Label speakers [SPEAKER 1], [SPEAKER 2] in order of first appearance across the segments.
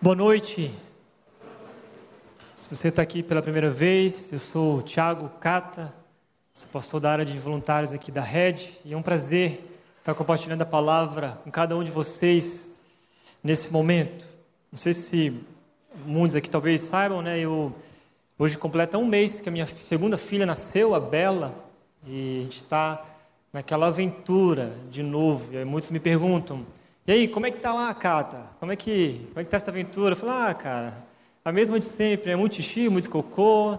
[SPEAKER 1] Boa noite. Se você está aqui pela primeira vez, eu sou o Thiago Cata, sou pastor da área de voluntários aqui da Rede, e é um prazer estar compartilhando a palavra com cada um de vocês nesse momento. Não sei se muitos aqui talvez saibam, né? Eu hoje completa um mês que a minha segunda filha nasceu, a Bela, e a gente está naquela aventura de novo. E muitos me perguntam: e aí, como é que tá lá, Cata? Como é que, como é que tá essa aventura? Eu falo, ah, cara, a mesma de sempre, é muito xixi, muito cocô,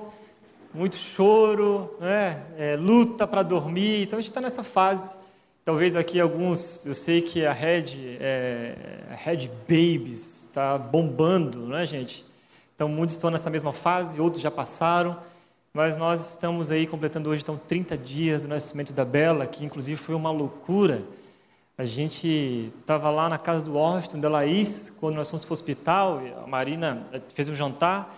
[SPEAKER 1] muito choro, né? É, luta para dormir. Então a gente está nessa fase. Talvez aqui alguns, eu sei que a Red, é, a Red Babies está bombando, né, gente? Então muitos estão nessa mesma fase, outros já passaram. Mas nós estamos aí completando hoje então 30 dias do nascimento da Bela, que inclusive foi uma loucura. A gente estava lá na casa do Washington, da Laís, quando nós fomos para o hospital, a Marina eh, fez um jantar,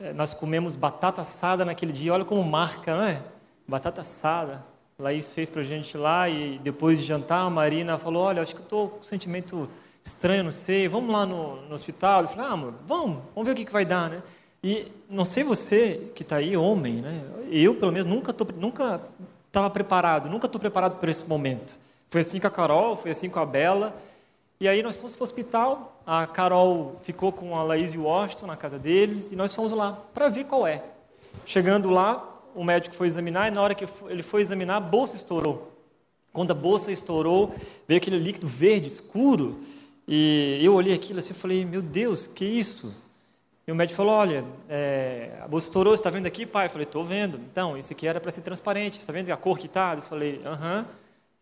[SPEAKER 1] eh, nós comemos batata assada naquele dia, olha como marca, não é? Batata assada. A Laís fez para a gente lá e depois de jantar, a Marina falou, olha, acho que eu estou com um sentimento estranho, não sei, vamos lá no, no hospital? Eu falei, ah, amor, vamos, vamos ver o que, que vai dar, né? E não sei você que está aí, homem, né? Eu, pelo menos, nunca estava nunca preparado, nunca estou preparado para esse momento. Foi assim com a Carol, foi assim com a Bela. E aí nós fomos para o hospital, a Carol ficou com a Laís e o Washington na casa deles, e nós fomos lá para ver qual é. Chegando lá, o médico foi examinar, e na hora que ele foi examinar, a bolsa estourou. Quando a bolsa estourou, veio aquele líquido verde escuro, e eu olhei aquilo assim e falei, meu Deus, que isso? E o médico falou, olha, é, a bolsa estourou, você está vendo aqui, pai? Eu falei, estou vendo. Então, isso aqui era para ser transparente, está vendo a cor que está? Eu falei, aham.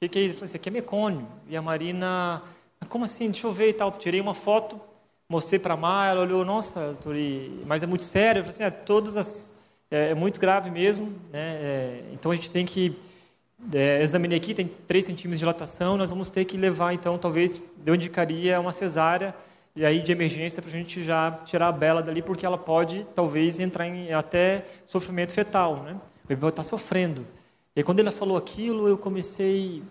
[SPEAKER 1] Que, que é isso? Eu falei, isso aqui é mecônio. E a Marina, como assim? Deixa eu ver e tal. Tirei uma foto, mostrei para a Mar, ela olhou, nossa, Tori, mas é muito sério. Eu falei assim, é, todas as, é, é muito grave mesmo. Né? É, então a gente tem que, é, examinei aqui, tem 3 centímetros de dilatação, nós vamos ter que levar, então, talvez, eu indicaria uma cesárea, e aí de emergência para a gente já tirar a Bela dali, porque ela pode, talvez, entrar em até sofrimento fetal. Né? O bebê está sofrendo. E quando ele falou aquilo, eu comecei,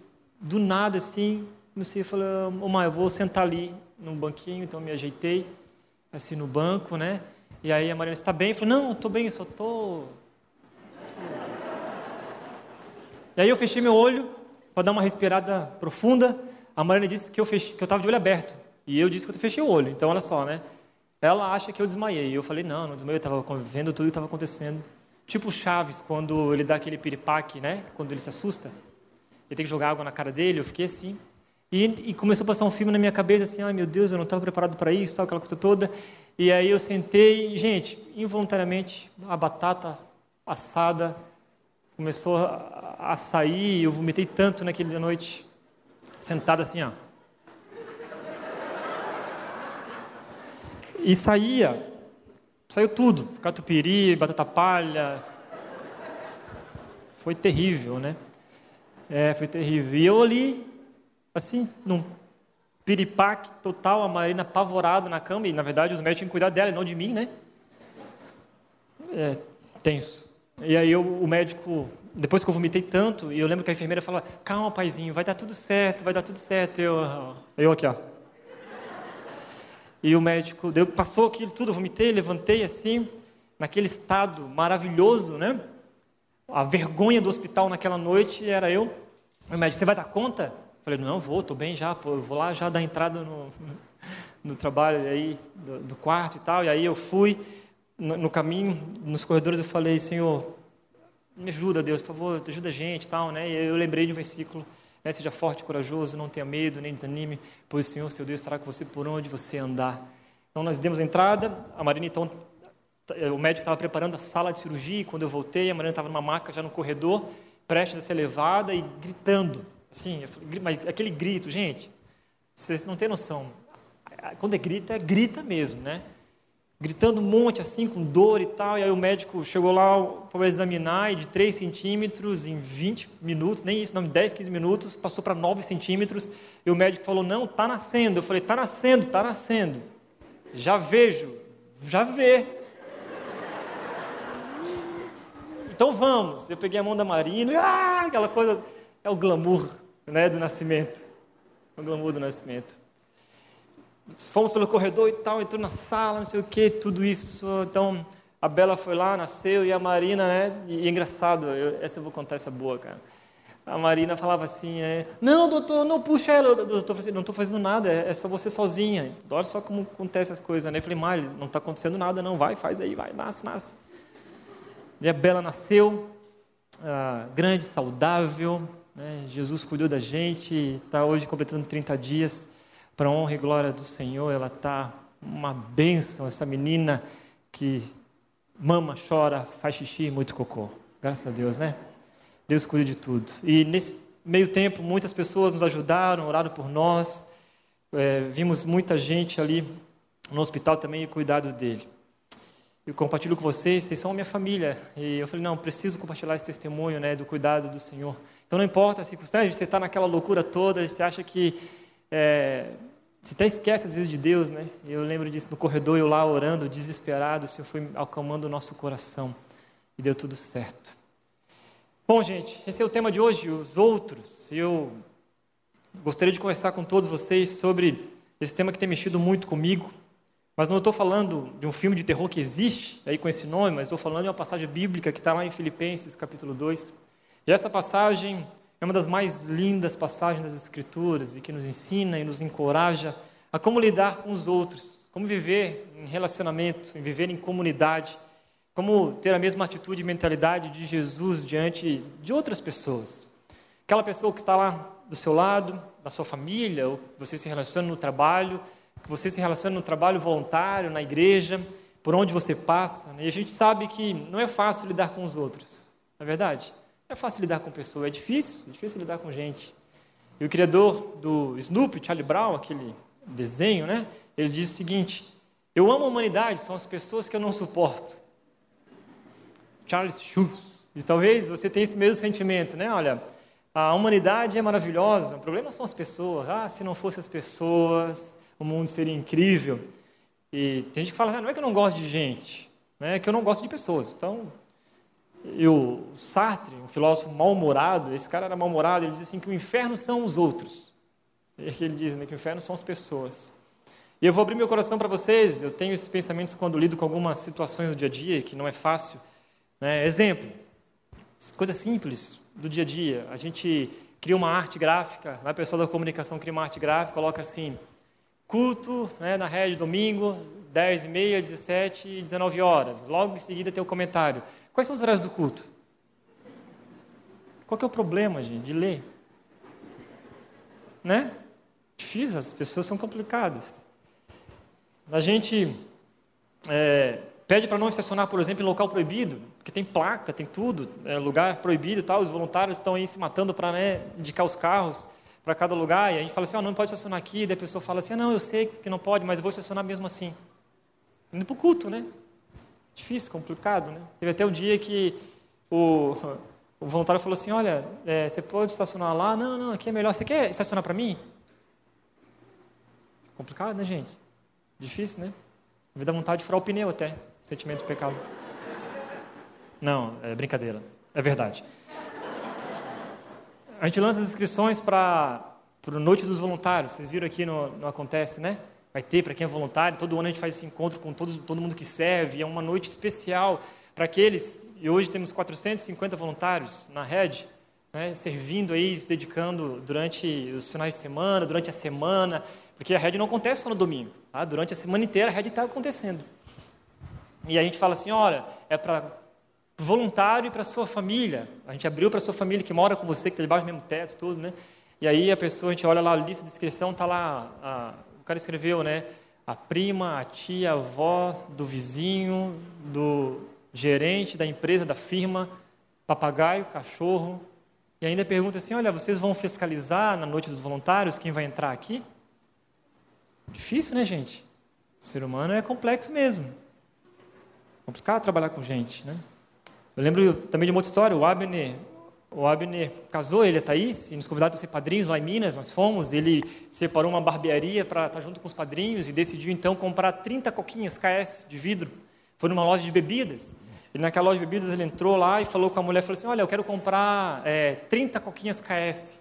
[SPEAKER 1] do nada assim, comecei a falar, ô mãe, eu vou sentar ali num banquinho, então eu me ajeitei, assim, no banco, né? E aí a Mariana, está bem? Eu falei, não, estou bem, eu só estou... E aí eu fechei meu olho para dar uma respirada profunda. A Mariana disse que eu estava de olho aberto. E eu disse que eu fechei o olho. Então, olha só, né? Ela acha que eu desmaiei. Eu falei, não, não desmaiei, eu estava vendo tudo que estava acontecendo. Tipo Chaves, quando ele dá aquele piripaque, né? Quando ele se assusta. Ele tem que jogar água na cara dele. Eu fiquei assim. E, e começou a passar um filme na minha cabeça, assim, ai meu Deus, eu não estava preparado para isso, tal, aquela coisa toda. E aí eu sentei, gente, involuntariamente, a batata assada começou a, a sair, eu vomitei tanto naquela noite, sentado assim, ó. E saía Saiu tudo, catupiry, batata palha. Foi terrível, né? É, foi terrível. E eu ali, assim, num piripaque total, a Marina apavorada na cama, e na verdade os médicos tinham que cuidar dela e não de mim, né? É, tenso. E aí eu, o médico, depois que eu vomitei tanto, e eu lembro que a enfermeira falou, calma, paizinho, vai dar tudo certo, vai dar tudo certo. Eu, eu aqui, ó. E o médico deu, passou aquilo tudo, vomitei, levantei assim, naquele estado maravilhoso, né? A vergonha do hospital naquela noite era eu. O médico, você vai dar conta? Eu falei, não, vou, estou bem já, pô, eu vou lá já dar entrada no, no trabalho aí, do, do, quarto e tal. E aí eu fui, no, no, caminho, nos corredores, eu falei, Senhor, me ajuda, Deus, por favor, ajuda a gente e tal, né? E eu lembrei de um versículo né? Seja forte e corajoso, não tenha medo, nem desanime, pois o Senhor, seu Deus, estará com você por onde você andar. Então nós demos a entrada, a Marina então, o médico estava preparando a sala de cirurgia, e quando eu voltei, a Marina estava numa maca já no corredor, prestes a ser levada e gritando, assim, mas aquele grito, gente, vocês não têm noção, quando é grita, é grita mesmo, né? Gritando um monte assim, com dor e tal. E aí o médico chegou lá para examinar e de 3 centímetros em 20 minutos, nem isso, não, 10, 15 minutos, passou para 9 centímetros. E o médico falou: Não, está nascendo. Eu falei: Está nascendo, está nascendo. Já vejo, já vê. Então vamos. Eu peguei a mão da Marina, e, ah, aquela coisa, é o glamour né, do nascimento. O glamour do nascimento. Fomos pelo corredor e tal, entrou na sala, não sei o que, tudo isso. Então, a Bela foi lá, nasceu, e a Marina, né? E é engraçado, eu, essa eu vou contar essa boa, cara. A Marina falava assim, é, não, doutor, não puxa ela. Doutor, não estou fazendo nada, é, é, só você sozinha. Olha só como acontece as coisas, né? Eu falei, Mari, não está acontecendo nada, não, vai, faz aí, vai, nasce, nasce. E a Bela nasceu, ah, grande, saudável, né? Jesus cuidou da gente, está hoje completando 30 dias, para honra e glória do Senhor, ela está uma bênção, essa menina que mama, chora, faz xixi, muito cocô. Graças a Deus, né? Deus cuida de tudo. E nesse meio tempo, muitas pessoas nos ajudaram, oraram por nós. É, vimos muita gente ali no hospital também e cuidado dele. Eu compartilho com vocês, vocês são a minha família. E eu falei, não, preciso compartilhar esse testemunho né, do cuidado do Senhor. Então não importa a circunstância, você está naquela loucura toda, você acha que é, você até esquece às vezes de Deus, né? Eu lembro disso no corredor, eu lá orando, desesperado, o Senhor foi acalmando o nosso coração e deu tudo certo. Bom, gente, esse é o tema de hoje, os outros. Eu gostaria de conversar com todos vocês sobre esse tema que tem mexido muito comigo, mas não estou falando de um filme de terror que existe aí com esse nome, mas estou falando de uma passagem bíblica que está lá em Filipenses, capítulo 2. E essa passagem é uma das mais lindas passagens das Escrituras e que nos ensina e nos encoraja a como lidar com os outros, como viver em relacionamento, em viver em comunidade, como ter a mesma atitude e mentalidade de Jesus diante de outras pessoas. Aquela pessoa que está lá do seu lado, da sua família, ou que você se relaciona no trabalho, que você se relaciona no trabalho voluntário, na igreja, por onde você passa. Né? E a gente sabe que não é fácil lidar com os outros, não é verdade? É fácil lidar com pessoas, é difícil, é difícil lidar com gente. E o criador do Snoopy, Charlie Brown, aquele desenho, né? Ele diz o seguinte: Eu amo a humanidade, são as pessoas que eu não suporto. Charles Schulz. E talvez você tenha esse mesmo sentimento, né? Olha, a humanidade é maravilhosa, o problema são as pessoas. Ah, se não fossem as pessoas, o mundo seria incrível. E tem gente que fala, ah, não é que eu não gosto de gente, né? é que eu não gosto de pessoas. Então, e o Sartre, um filósofo mal-humorado, esse cara era mal-humorado, ele diz assim que o inferno são os outros. E aqui ele diz né, que o inferno são as pessoas. E eu vou abrir meu coração para vocês, eu tenho esses pensamentos quando lido com algumas situações do dia a dia, que não é fácil. Né? Exemplo, coisa simples do dia a dia. A gente cria uma arte gráfica, a pessoa da comunicação cria uma arte gráfica, coloca assim, culto né, na rede, domingo, 10 e meia, 17 e 19 horas. Logo em seguida tem o comentário. Quais são os horários do culto? Qual que é o problema, gente, de ler? Né? Difícil, as pessoas são complicadas. A gente é, pede para não estacionar, por exemplo, em local proibido, porque tem placa, tem tudo, é, lugar proibido e tal, os voluntários estão aí se matando para né, indicar os carros para cada lugar, e a gente fala assim, oh, não pode estacionar aqui, e daí a pessoa fala assim, ah, não, eu sei que não pode, mas eu vou estacionar mesmo assim. Indo para o culto, né? Difícil, complicado, né? Teve até um dia que o, o voluntário falou assim, olha, é, você pode estacionar lá? Não, não, aqui é melhor. Você quer estacionar para mim? Complicado, né, gente? Difícil, né? Me dá vontade de furar o pneu até. Sentimento de pecado. Não, é brincadeira. É verdade. A gente lança as inscrições para a Noite dos Voluntários. Vocês viram aqui no, no Acontece, né? Vai ter para quem é voluntário. Todo ano a gente faz esse encontro com todo, todo mundo que serve. É uma noite especial para aqueles. E hoje temos 450 voluntários na rede, né, servindo aí, se dedicando durante os finais de semana, durante a semana, porque a rede não acontece só no domingo. Tá? Durante a semana inteira a rede está acontecendo. E a gente fala assim, olha, é para voluntário e para sua família. A gente abriu para sua família que mora com você, que está debaixo do mesmo teto, tudo, né? E aí a pessoa, a gente olha lá a lista de inscrição, está lá cara escreveu, né? A prima, a tia, a avó do vizinho, do gerente da empresa, da firma, papagaio, cachorro. E ainda pergunta assim: olha, vocês vão fiscalizar na noite dos voluntários quem vai entrar aqui? Difícil, né, gente? O ser humano é complexo mesmo. Complicado trabalhar com gente, né? Eu lembro também de uma outra história. O Abner, o Abner casou, ele e a Thaís, e nos convidaram para ser padrinhos lá em Minas, nós fomos. Ele separou uma barbearia para estar junto com os padrinhos e decidiu então comprar 30 coquinhas KS de vidro. Foi numa loja de bebidas. E naquela loja de bebidas ele entrou lá e falou com a mulher, falou assim, olha, eu quero comprar é, 30 coquinhas KS.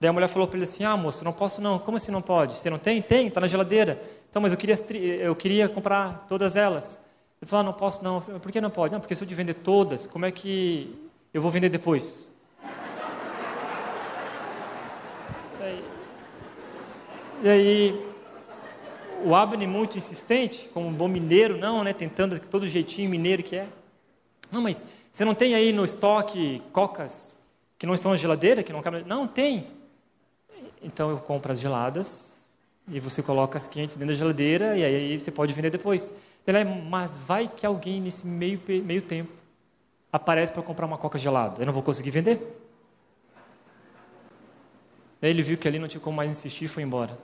[SPEAKER 1] Daí a mulher falou para ele assim, ah moço, não posso não. Como assim não pode? Você não tem? Tem, está na geladeira. Então, mas eu queria, eu queria comprar todas elas. Ele falou, ah, não posso não. Por que não pode? Não, porque se eu te vender todas, como é que eu vou vender depois? e aí, e aí o Abner muito insistente, como um bom mineiro, não, né, tentando todo jeitinho mineiro que é. Não, mas você não tem aí no estoque cocas que não estão na geladeira, que não cabem? Não, tem. Então eu compro as geladas e você coloca as quentes dentro da geladeira e aí você pode vender depois. Ele é, mas vai que alguém nesse meio, meio tempo aparece para comprar uma coca gelada. Eu não vou conseguir vender. Aí ele viu que ali não tinha como mais insistir e foi embora.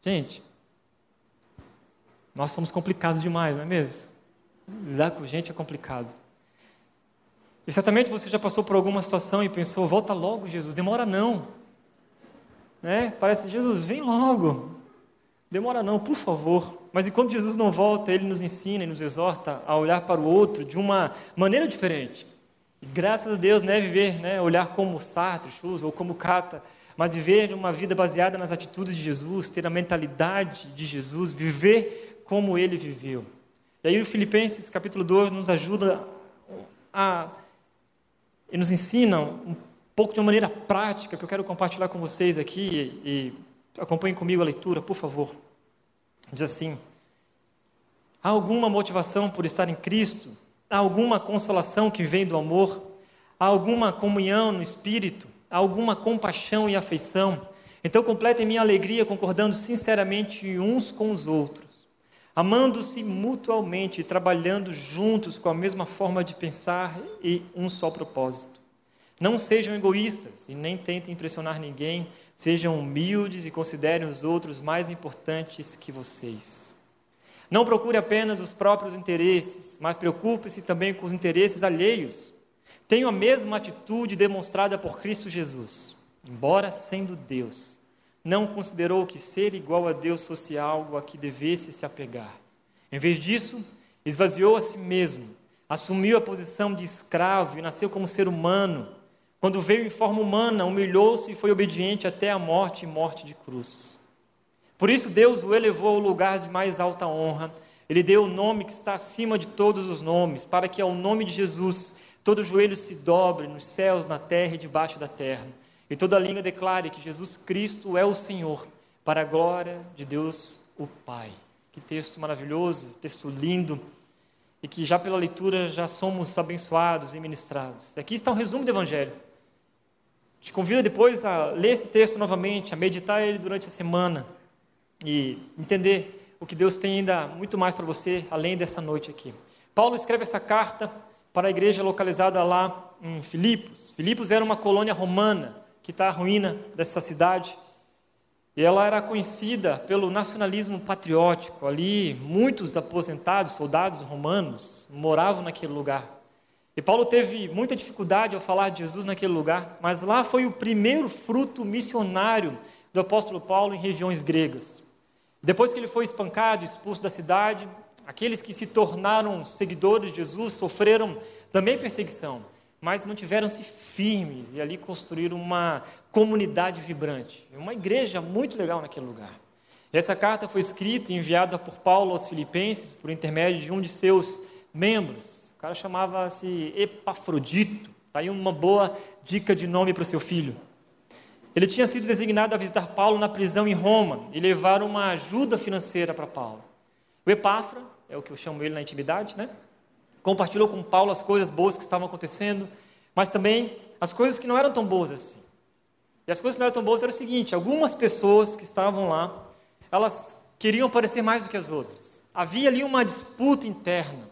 [SPEAKER 1] Gente, nós somos complicados demais, não é mesmo? Lidar com gente é complicado. E certamente você já passou por alguma situação e pensou: volta logo, Jesus, demora não. Né? Parece, Jesus, vem logo. Demora não, por favor. Mas enquanto Jesus não volta, ele nos ensina e nos exorta a olhar para o outro de uma maneira diferente. E graças a Deus, não é viver, né, olhar como Sartre, Schultz ou como Cata, mas viver uma vida baseada nas atitudes de Jesus, ter a mentalidade de Jesus, viver como ele viveu. E aí o Filipenses capítulo 2 nos ajuda a e nos ensina um pouco de uma maneira prática que eu quero compartilhar com vocês aqui e, e acompanhem comigo a leitura, por favor. Diz assim: Há alguma motivação por estar em Cristo? Há alguma consolação que vem do amor? Há alguma comunhão no espírito? Alguma compaixão e afeição? Então completem minha alegria concordando sinceramente uns com os outros, amando-se mutualmente e trabalhando juntos com a mesma forma de pensar e um só propósito. Não sejam egoístas e nem tentem impressionar ninguém, sejam humildes e considerem os outros mais importantes que vocês. Não procure apenas os próprios interesses, mas preocupe-se também com os interesses alheios. Tenham a mesma atitude demonstrada por Cristo Jesus. Embora sendo Deus, não considerou que ser igual a Deus fosse algo a que devesse se apegar. Em vez disso, esvaziou a si mesmo, assumiu a posição de escravo e nasceu como ser humano quando veio em forma humana, humilhou-se e foi obediente até a morte e morte de cruz. Por isso, Deus o elevou ao lugar de mais alta honra. Ele deu o nome que está acima de todos os nomes, para que ao nome de Jesus todo joelho se dobre nos céus, na terra e debaixo da terra, e toda língua declare que Jesus Cristo é o Senhor, para a glória de Deus o Pai. Que texto maravilhoso, texto lindo, e que já pela leitura já somos abençoados e ministrados. Aqui está um resumo do Evangelho. Te convido depois a ler esse texto novamente, a meditar ele durante a semana e entender o que Deus tem ainda muito mais para você além dessa noite aqui. Paulo escreve essa carta para a igreja localizada lá em Filipos. Filipos era uma colônia romana que está à ruína dessa cidade. E ela era conhecida pelo nacionalismo patriótico. Ali, muitos aposentados, soldados romanos, moravam naquele lugar. E Paulo teve muita dificuldade ao falar de Jesus naquele lugar, mas lá foi o primeiro fruto missionário do apóstolo Paulo em regiões gregas. Depois que ele foi espancado, expulso da cidade, aqueles que se tornaram seguidores de Jesus sofreram também perseguição, mas mantiveram-se firmes e ali construíram uma comunidade vibrante, uma igreja muito legal naquele lugar. Essa carta foi escrita e enviada por Paulo aos Filipenses por intermédio de um de seus membros, o cara chamava-se Epafrodito. Está aí uma boa dica de nome para o seu filho. Ele tinha sido designado a visitar Paulo na prisão em Roma e levar uma ajuda financeira para Paulo. O Epafra, é o que eu chamo ele na intimidade, né? Compartilhou com Paulo as coisas boas que estavam acontecendo, mas também as coisas que não eram tão boas assim. E as coisas que não eram tão boas eram o seguinte: algumas pessoas que estavam lá, elas queriam parecer mais do que as outras. Havia ali uma disputa interna.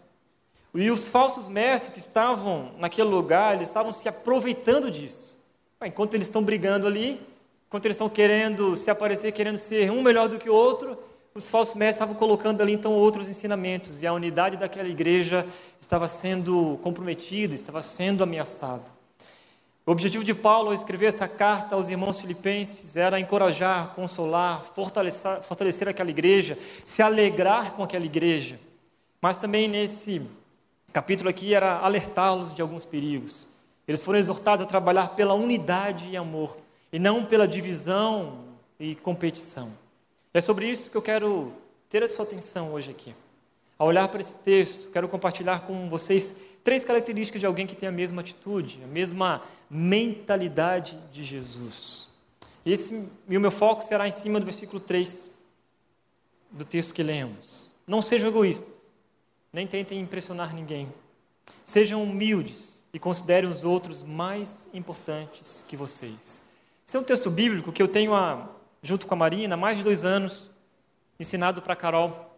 [SPEAKER 1] E os falsos mestres que estavam naquele lugar, eles estavam se aproveitando disso. Enquanto eles estão brigando ali, enquanto eles estão querendo se aparecer, querendo ser um melhor do que o outro, os falsos mestres estavam colocando ali então outros ensinamentos e a unidade daquela igreja estava sendo comprometida, estava sendo ameaçada. O objetivo de Paulo ao escrever essa carta aos irmãos filipenses era encorajar, consolar, fortalecer, fortalecer aquela igreja, se alegrar com aquela igreja, mas também nesse capítulo aqui era alertá-los de alguns perigos. Eles foram exortados a trabalhar pela unidade e amor, e não pela divisão e competição. É sobre isso que eu quero ter a sua atenção hoje aqui. Ao olhar para esse texto, quero compartilhar com vocês três características de alguém que tem a mesma atitude, a mesma mentalidade de Jesus. Esse, e o meu foco será em cima do versículo 3 do texto que lemos. Não sejam egoístas, nem tentem impressionar ninguém. Sejam humildes e considerem os outros mais importantes que vocês. Esse é um texto bíblico que eu tenho, a, junto com a Marina, mais de dois anos, ensinado para a Carol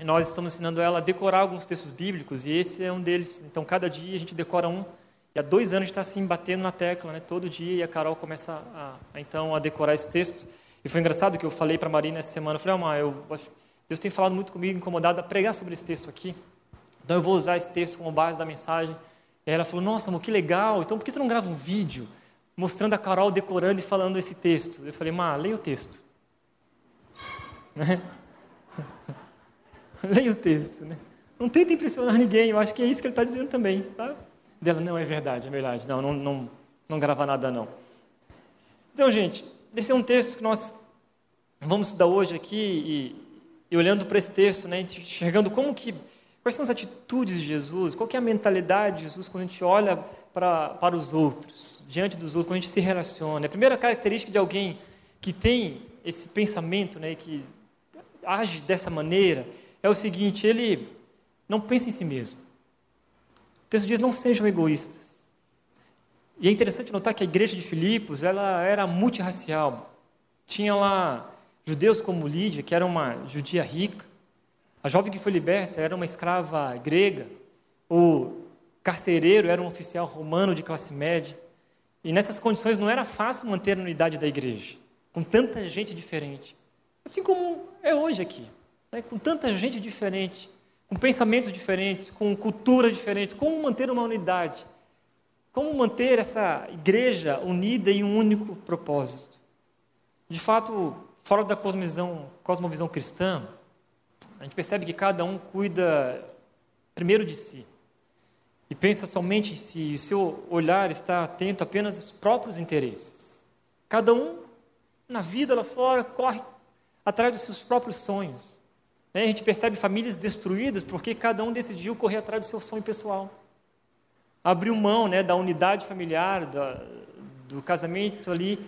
[SPEAKER 1] e nós estamos ensinando ela a decorar alguns textos bíblicos, e esse é um deles. Então, cada dia a gente decora um. E há dois anos a gente está assim, batendo na tecla, né? todo dia, e a Carol começa a, a então, a decorar esse texto. E foi engraçado que eu falei para a Marina essa semana, eu falei, ah, eu, Deus tem falado muito comigo, incomodado a pregar sobre esse texto aqui. Então eu vou usar esse texto como base da mensagem. E ela falou, nossa, amor, que legal, então por que você não grava um vídeo mostrando a Carol decorando e falando esse texto? Eu falei, Má, leia o texto. Né? Leia o texto, né? Não tenta impressionar ninguém, eu acho que é isso que ele está dizendo também. Tá? Dela, não, é verdade, é verdade. Não, não, não, não grava nada, não. Então, gente, esse é um texto que nós vamos estudar hoje aqui e, e olhando para esse texto, né, enxergando como que, quais são as atitudes de Jesus, qual é a mentalidade de Jesus quando a gente olha para, para os outros, diante dos outros, quando a gente se relaciona. A primeira característica de alguém que tem esse pensamento, né, que age dessa maneira, é o seguinte: ele não pensa em si mesmo. O texto diz: não sejam egoístas. E é interessante notar que a igreja de Filipos ela era multirracial. Tinha lá judeus como Lídia, que era uma judia rica. A jovem que foi liberta era uma escrava grega. O carcereiro era um oficial romano de classe média. E nessas condições não era fácil manter a unidade da igreja, com tanta gente diferente. Assim como é hoje aqui né, com tanta gente diferente, com pensamentos diferentes, com culturas diferentes, como manter uma unidade? Como manter essa igreja unida em um único propósito? De fato, fora da cosmovisão, cosmovisão cristã, a gente percebe que cada um cuida primeiro de si e pensa somente em si, e seu olhar está atento apenas aos próprios interesses. Cada um, na vida lá fora, corre atrás dos seus próprios sonhos. Né? A gente percebe famílias destruídas porque cada um decidiu correr atrás do seu sonho pessoal. Abriu mão né, da unidade familiar, do, do casamento ali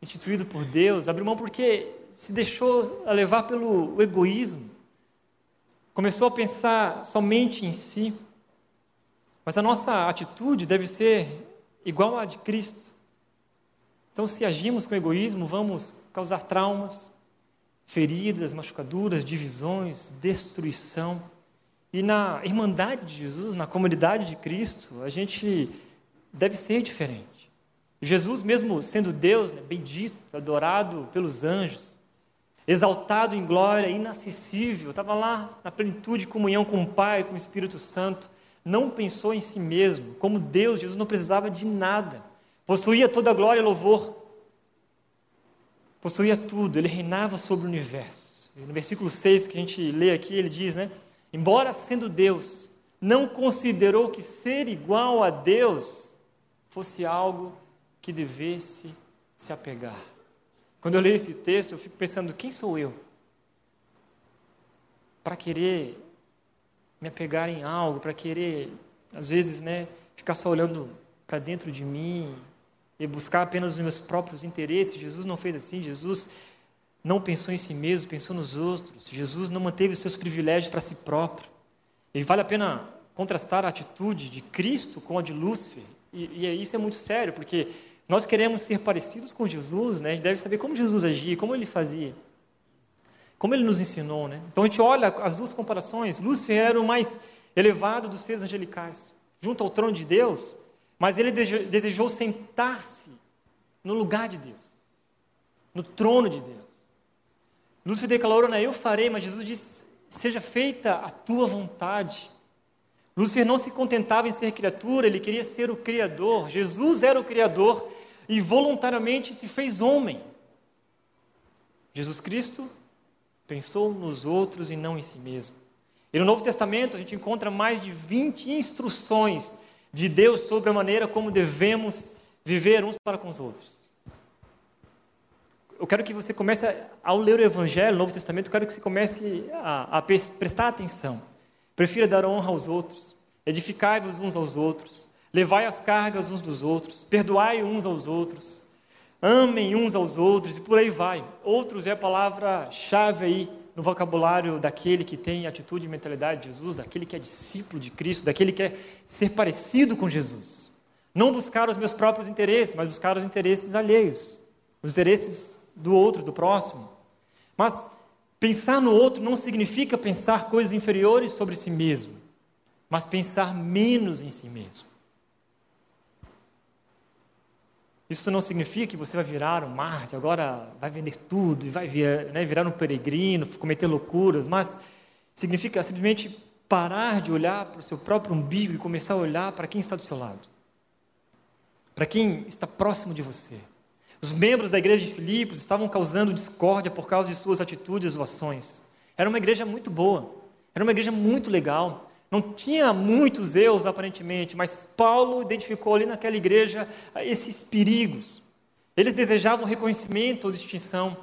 [SPEAKER 1] instituído por Deus. Abriu mão porque se deixou levar pelo egoísmo. Começou a pensar somente em si. Mas a nossa atitude deve ser igual à de Cristo. Então, se agimos com egoísmo, vamos causar traumas, feridas, machucaduras, divisões, destruição. E na Irmandade de Jesus, na comunidade de Cristo, a gente deve ser diferente. Jesus, mesmo sendo Deus, né, bendito, adorado pelos anjos, exaltado em glória, inacessível, estava lá na plenitude de comunhão com o Pai, com o Espírito Santo, não pensou em si mesmo. Como Deus, Jesus não precisava de nada, possuía toda a glória e louvor possuía tudo, ele reinava sobre o universo. E no versículo 6 que a gente lê aqui, ele diz, né? Embora sendo Deus, não considerou que ser igual a Deus fosse algo que devesse se apegar. Quando eu leio esse texto, eu fico pensando: quem sou eu? Para querer me apegar em algo, para querer, às vezes, né, ficar só olhando para dentro de mim, e buscar apenas os meus próprios interesses. Jesus não fez assim. Jesus não pensou em si mesmo, pensou nos outros. Jesus não manteve os seus privilégios para si próprio. E vale a pena contrastar a atitude de Cristo com a de Lúcifer. E, e isso é muito sério, porque nós queremos ser parecidos com Jesus, né? A gente deve saber como Jesus agia, como ele fazia. Como ele nos ensinou, né? Então a gente olha as duas comparações. Lúcifer era o mais elevado dos seres angelicais. Junto ao trono de Deus, mas ele desejou sentar-se no lugar de Deus, no trono de Deus. Lúcifer declarou, não, eu farei, mas Jesus disse, seja feita a tua vontade. Lúcifer não se contentava em ser criatura, ele queria ser o Criador. Jesus era o Criador e voluntariamente se fez homem. Jesus Cristo pensou nos outros e não em si mesmo. E no Novo Testamento a gente encontra mais de 20 instruções de Deus sobre a maneira como devemos viver uns para com os outros. eu quero que você comece, ao ler o Evangelho, o Novo Testamento, eu quero que você comece a, a prestar atenção. Prefira dar honra aos outros, edificai-vos uns aos outros, levai as cargas uns dos outros, perdoai uns aos outros, amem uns aos outros, e por aí vai. Outros é a palavra-chave aí no vocabulário daquele que tem atitude e mentalidade de Jesus, daquele que é discípulo de Cristo, daquele que quer ser parecido com Jesus. Não buscar os meus próprios interesses, mas buscar os interesses alheios, os interesses do outro, do próximo. Mas pensar no outro não significa pensar coisas inferiores sobre si mesmo, mas pensar menos em si mesmo. Isso não significa que você vai virar um Marte, agora vai vender tudo e vai virar, né, virar um peregrino, cometer loucuras, mas significa simplesmente parar de olhar para o seu próprio umbigo e começar a olhar para quem está do seu lado, para quem está próximo de você. Os membros da igreja de Filipos estavam causando discórdia por causa de suas atitudes ou ações. Era uma igreja muito boa, era uma igreja muito legal, não tinha muitos erros, aparentemente, mas Paulo identificou ali naquela igreja esses perigos. Eles desejavam reconhecimento ou distinção.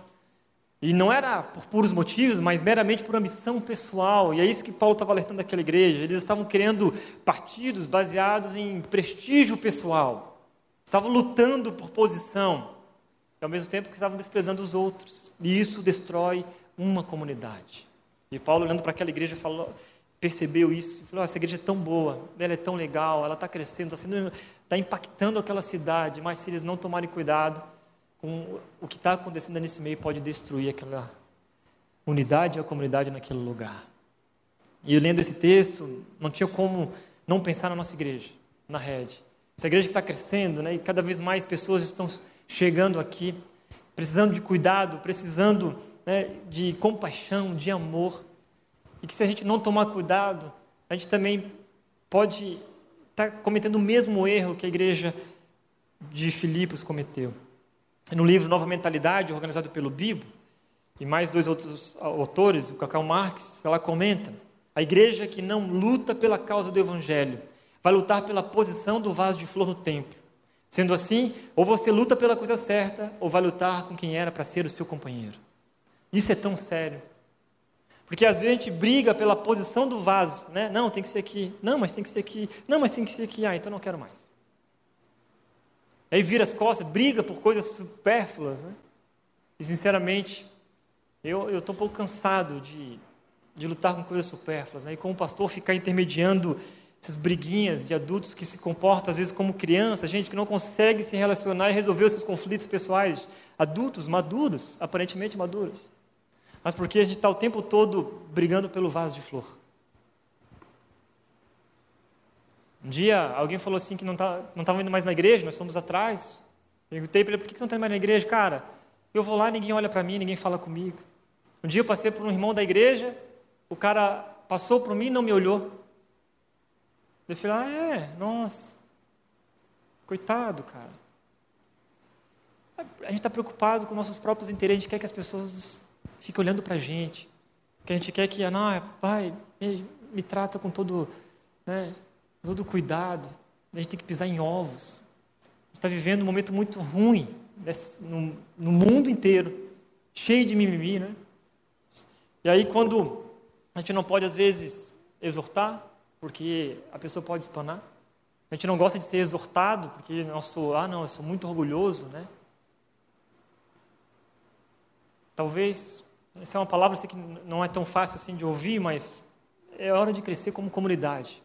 [SPEAKER 1] E não era por puros motivos, mas meramente por ambição pessoal. E é isso que Paulo estava alertando daquela igreja. Eles estavam querendo partidos baseados em prestígio pessoal. Estavam lutando por posição. E ao mesmo tempo que estavam desprezando os outros. E isso destrói uma comunidade. E Paulo, olhando para aquela igreja, falou, percebeu isso, falou: oh, essa igreja é tão boa, ela é tão legal, ela está crescendo, está tá impactando aquela cidade, mas se eles não tomarem cuidado com o que está acontecendo nesse meio, pode destruir aquela unidade e a comunidade naquele lugar. E eu lendo esse texto, não tinha como não pensar na nossa igreja, na rede. Essa igreja que está crescendo, né, e cada vez mais pessoas estão chegando aqui, precisando de cuidado, precisando né, de compaixão, de amor. E que se a gente não tomar cuidado, a gente também pode estar tá cometendo o mesmo erro que a igreja de Filipos cometeu. No livro Nova Mentalidade, organizado pelo Bibo, e mais dois outros autores, o Cacau Marx, ela comenta: a igreja que não luta pela causa do evangelho vai lutar pela posição do vaso de flor no templo. Sendo assim, ou você luta pela coisa certa, ou vai lutar com quem era para ser o seu companheiro. Isso é tão sério. Porque às vezes a gente briga pela posição do vaso, né? Não, tem que ser aqui. Não, mas tem que ser aqui. Não, mas tem que ser aqui. Ah, então não quero mais. Aí vira as costas, briga por coisas supérfluas, né? E sinceramente, eu estou um pouco cansado de, de lutar com coisas supérfluas, né? E como pastor ficar intermediando essas briguinhas de adultos que se comportam às vezes como crianças, gente que não consegue se relacionar e resolver esses conflitos pessoais, adultos maduros, aparentemente maduros mas porque a gente está o tempo todo brigando pelo vaso de flor. Um dia alguém falou assim que não tá, não estava indo mais na igreja, nós fomos atrás. Perguntei para ele, por que você não está indo mais na igreja? Cara, eu vou lá, ninguém olha para mim, ninguém fala comigo. Um dia eu passei por um irmão da igreja, o cara passou por mim e não me olhou. Eu falei, ah, é, nossa, coitado, cara. A gente está preocupado com nossos próprios interesses, a gente quer que as pessoas fica olhando para a gente, que a gente quer que, não, pai, me, me trata com todo, né, todo cuidado, a gente tem que pisar em ovos. Está vivendo um momento muito ruim nesse, no, no, mundo inteiro, cheio de mimimi, né? E aí quando a gente não pode às vezes exortar, porque a pessoa pode espanar, a gente não gosta de ser exortado, porque nosso, ah não, eu sou muito orgulhoso, né? Talvez essa é uma palavra que não é tão fácil assim de ouvir, mas é hora de crescer como comunidade.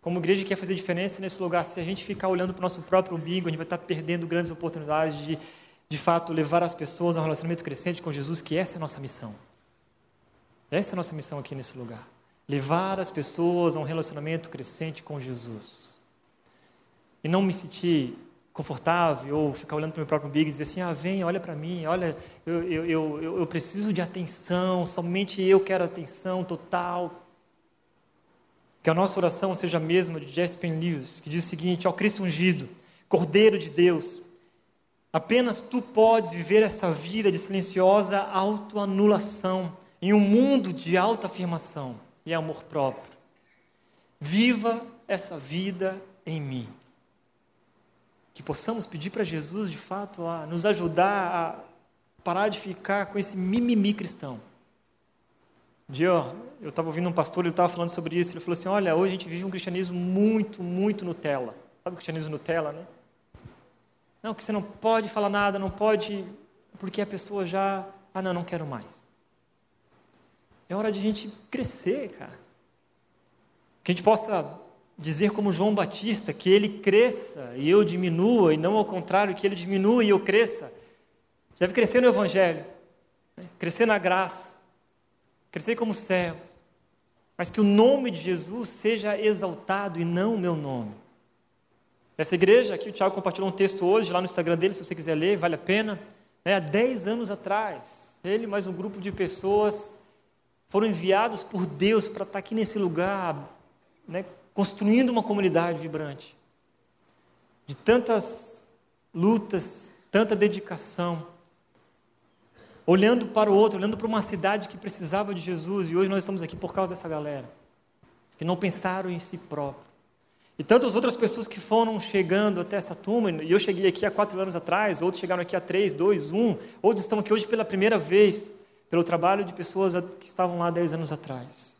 [SPEAKER 1] Como igreja que quer fazer diferença nesse lugar, se a gente ficar olhando para o nosso próprio umbigo, a gente vai estar perdendo grandes oportunidades de, de fato, levar as pessoas a um relacionamento crescente com Jesus, que essa é a nossa missão. Essa é a nossa missão aqui nesse lugar. Levar as pessoas a um relacionamento crescente com Jesus. E não me sentir confortável ou ficar olhando para o meu próprio umbigo e dizer assim: ah, vem, olha para mim, olha, eu, eu, eu, eu preciso de atenção, somente eu quero atenção total. Que a nossa oração seja a mesma de Jasper Lewis, que diz o seguinte: ao Cristo ungido, Cordeiro de Deus, apenas tu podes viver essa vida de silenciosa autoanulação em um mundo de alta afirmação e amor próprio. Viva essa vida em mim que possamos pedir para Jesus, de fato, a nos ajudar parar de ficar com esse mimimi cristão. Um dia eu estava ouvindo um pastor, ele estava falando sobre isso, ele falou assim, olha, hoje a gente vive um cristianismo muito, muito Nutella. Sabe o cristianismo Nutella, né? Não, que você não pode falar nada, não pode, porque a pessoa já, ah não, não quero mais. É hora de a gente crescer, cara. Que a gente possa dizer como João Batista, que ele cresça e eu diminua, e não ao contrário, que ele diminua e eu cresça. Deve crescer no Evangelho, né? crescer na graça, crescer como servos, mas que o nome de Jesus seja exaltado e não o meu nome. Essa igreja, aqui o Tiago compartilhou um texto hoje lá no Instagram dele, se você quiser ler, vale a pena. É, há 10 anos atrás, ele mais um grupo de pessoas foram enviados por Deus para estar aqui nesse lugar, né, construindo uma comunidade vibrante. De tantas lutas, tanta dedicação, olhando para o outro, olhando para uma cidade que precisava de Jesus, e hoje nós estamos aqui por causa dessa galera, que não pensaram em si próprio. E tantas outras pessoas que foram chegando até essa turma, e eu cheguei aqui há quatro anos atrás, outros chegaram aqui há três, dois, um, outros estão aqui hoje pela primeira vez, pelo trabalho de pessoas que estavam lá dez anos atrás.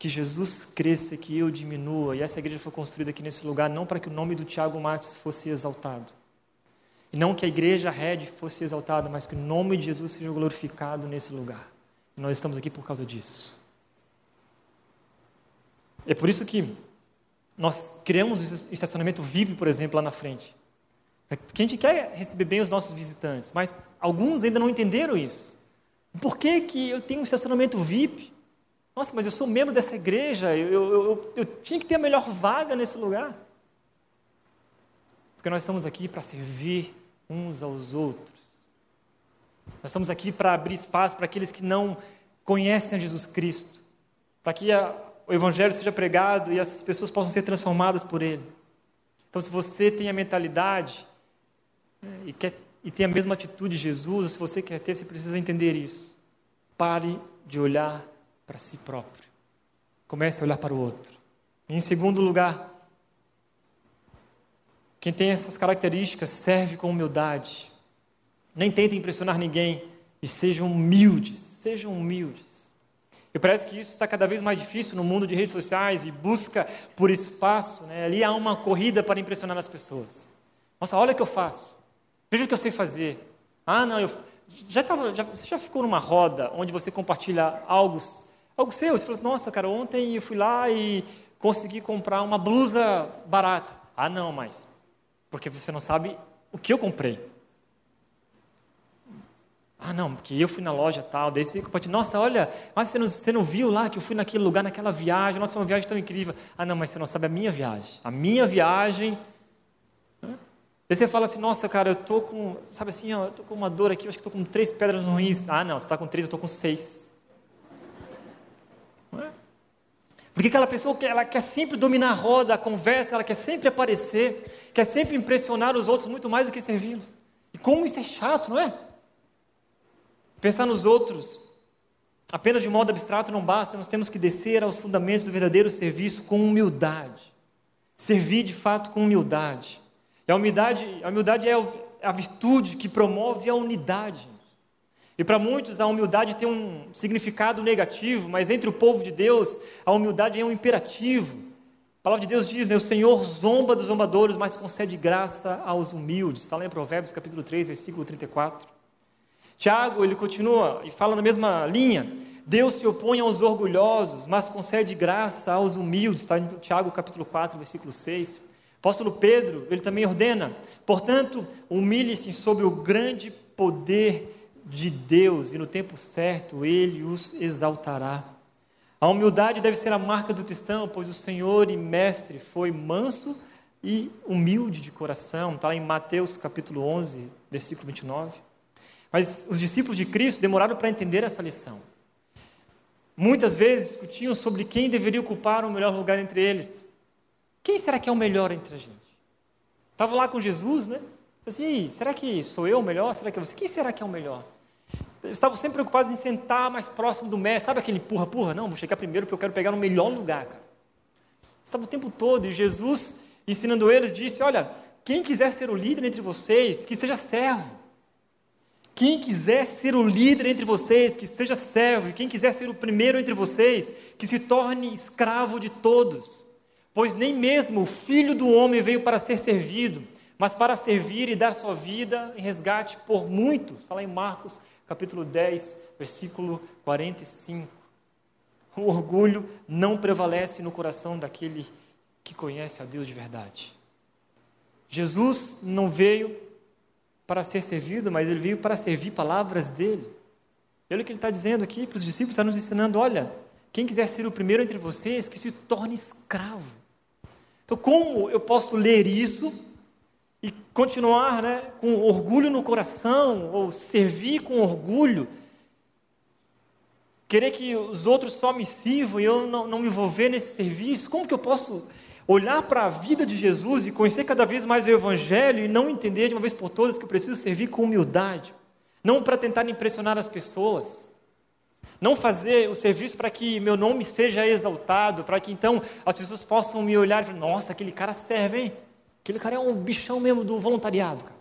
[SPEAKER 1] Que Jesus cresça, que eu diminua, e essa igreja foi construída aqui nesse lugar não para que o nome do Tiago Matos fosse exaltado, e não que a igreja Red fosse exaltada, mas que o nome de Jesus seja glorificado nesse lugar. E nós estamos aqui por causa disso. É por isso que nós criamos um estacionamento VIP, por exemplo, lá na frente. Porque a gente quer receber bem os nossos visitantes, mas alguns ainda não entenderam isso. Por que, que eu tenho um estacionamento VIP? Nossa, mas eu sou membro dessa igreja, eu, eu, eu, eu tinha que ter a melhor vaga nesse lugar. Porque nós estamos aqui para servir uns aos outros. Nós estamos aqui para abrir espaço para aqueles que não conhecem Jesus Cristo, para que a, o Evangelho seja pregado e as pessoas possam ser transformadas por ele. Então, se você tem a mentalidade né, e, quer, e tem a mesma atitude de Jesus, se você quer ter, você precisa entender isso. Pare de olhar para si próprio. Comece a olhar para o outro. Em segundo lugar, quem tem essas características serve com humildade. Nem tenta impressionar ninguém e sejam humildes. Sejam humildes. E parece que isso está cada vez mais difícil no mundo de redes sociais e busca por espaço. Né? Ali há uma corrida para impressionar as pessoas. Nossa, olha o que eu faço. Veja o que eu sei fazer. Ah, não, eu já tava, já, você já ficou numa roda onde você compartilha algo, algo seu? Você fala assim, nossa, cara, ontem eu fui lá e consegui comprar uma blusa barata. Ah, não, mas porque você não sabe o que eu comprei. Ah, não, porque eu fui na loja tal, daí você pode, nossa, olha, mas você não, você não viu lá que eu fui naquele lugar, naquela viagem, nossa, foi uma viagem tão incrível. Ah, não, mas você não sabe a minha viagem. A minha viagem. Daí você fala assim, nossa, cara, eu tô com, sabe assim, ó, eu tô com uma dor aqui, eu acho que estou com três pedras no rins. Ah, não, você está com três, eu estou com seis. É? Porque aquela pessoa que ela quer sempre dominar a roda, a conversa, ela quer sempre aparecer, quer sempre impressionar os outros muito mais do que servi-los. E como isso é chato, não é? Pensar nos outros apenas de modo abstrato não basta, nós temos que descer aos fundamentos do verdadeiro serviço com humildade. Servir de fato com humildade. E a humildade, a humildade é a virtude que promove a unidade. E para muitos a humildade tem um significado negativo, mas entre o povo de Deus a humildade é um imperativo. A palavra de Deus diz, né, o Senhor zomba dos zombadores, mas concede graça aos humildes. Está lá em Provérbios capítulo 3, versículo 34. Tiago, ele continua e fala na mesma linha. Deus se opõe aos orgulhosos, mas concede graça aos humildes. Está em Tiago capítulo 4, versículo 6. Apóstolo Pedro, ele também ordena, portanto, humilhe-se sobre o grande poder de Deus, e no tempo certo ele os exaltará. A humildade deve ser a marca do cristão, pois o Senhor e Mestre foi manso e humilde de coração. Está lá em Mateus capítulo 11, versículo 29. Mas os discípulos de Cristo demoraram para entender essa lição. Muitas vezes discutiam sobre quem deveria ocupar o melhor lugar entre eles. Quem será que é o melhor entre a gente? Estavam lá com Jesus, né? Assim, será que sou eu o melhor? Será que é você? Quem será que é o melhor? Estavam sempre preocupados em sentar mais próximo do mestre. Sabe aquele empurra-empurra? Não, vou chegar primeiro porque eu quero pegar no melhor lugar, cara. Estavam o tempo todo e Jesus, ensinando eles, disse: Olha, quem quiser ser o líder entre vocês, que seja servo. Quem quiser ser o líder entre vocês, que seja servo, e quem quiser ser o primeiro entre vocês, que se torne escravo de todos. Pois nem mesmo o filho do homem veio para ser servido, mas para servir e dar sua vida em resgate por muitos. Está lá em Marcos, capítulo 10, versículo 45. O orgulho não prevalece no coração daquele que conhece a Deus de verdade. Jesus não veio para ser servido, mas ele veio para servir palavras dele. Olha o que ele está dizendo aqui para os discípulos, está nos ensinando: olha, quem quiser ser o primeiro entre vocês, que se torne escravo. Então, como eu posso ler isso e continuar né, com orgulho no coração, ou servir com orgulho, querer que os outros só me sirvam e eu não, não me envolver nesse serviço? Como que eu posso olhar para a vida de Jesus e conhecer cada vez mais o Evangelho e não entender de uma vez por todas que eu preciso servir com humildade, não para tentar impressionar as pessoas, não fazer o serviço para que meu nome seja exaltado, para que então as pessoas possam me olhar e falar: nossa, aquele cara serve, hein? Aquele cara é um bichão mesmo do voluntariado, cara.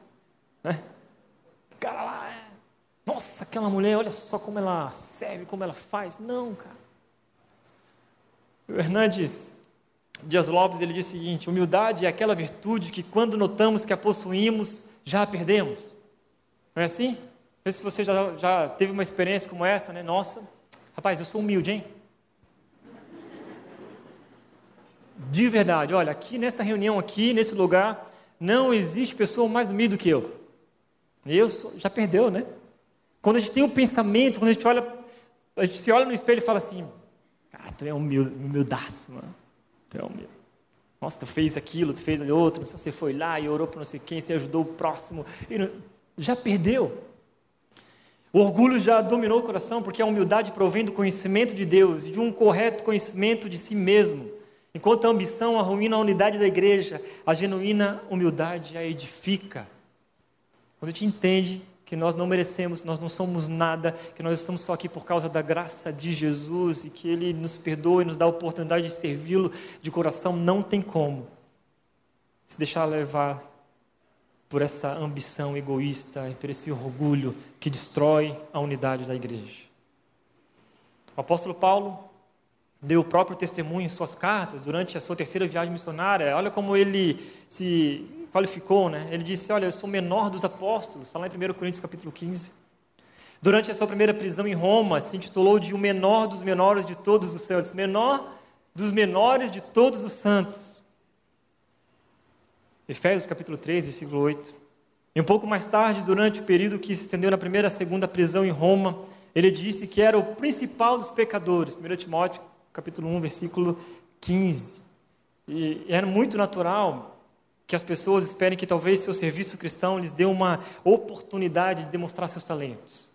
[SPEAKER 1] Né? Cara lá é. Nossa, aquela mulher, olha só como ela serve, como ela faz. Não, cara. O Hernandes Dias Lopes ele diz o seguinte: humildade é aquela virtude que, quando notamos que a possuímos, já a perdemos. Não é assim? Não sei se você já, já teve uma experiência como essa, né? Nossa, rapaz, eu sou humilde, hein? De verdade, olha, aqui nessa reunião, aqui nesse lugar, não existe pessoa mais humilde do que eu. Eu sou, já perdeu, né? Quando a gente tem um pensamento, quando a gente olha, a gente se olha no espelho e fala assim, cara, tu é humilde, humildaço, mano. Então, meu, nossa, tu fez aquilo, tu fez outro, você foi lá e orou para não sei quem, você ajudou o próximo, não, já perdeu. O orgulho já dominou o coração, porque a humildade provém do conhecimento de Deus e de um correto conhecimento de si mesmo. Enquanto a ambição arruína a unidade da igreja, a genuína humildade a edifica. Quando a gente entende que nós não merecemos, nós não somos nada, que nós estamos só aqui por causa da graça de Jesus e que Ele nos perdoa e nos dá a oportunidade de servi-lo de coração, não tem como se deixar levar por essa ambição egoísta e por esse orgulho que destrói a unidade da igreja. O apóstolo Paulo deu o próprio testemunho em suas cartas durante a sua terceira viagem missionária. Olha como ele se qualificou, né? Ele disse: Olha, eu sou o menor dos apóstolos, está lá em 1 Coríntios capítulo 15. Durante a sua primeira prisão em Roma, se intitulou de o menor dos menores de todos os santos, menor dos menores de todos os santos. Efésios capítulo 3, versículo 8. E um pouco mais tarde, durante o período que se estendeu na primeira e segunda prisão em Roma, ele disse que era o principal dos pecadores. 1 Timóteo capítulo 1, versículo 15. E era muito natural que as pessoas esperem que talvez seu serviço cristão lhes dê uma oportunidade de demonstrar seus talentos.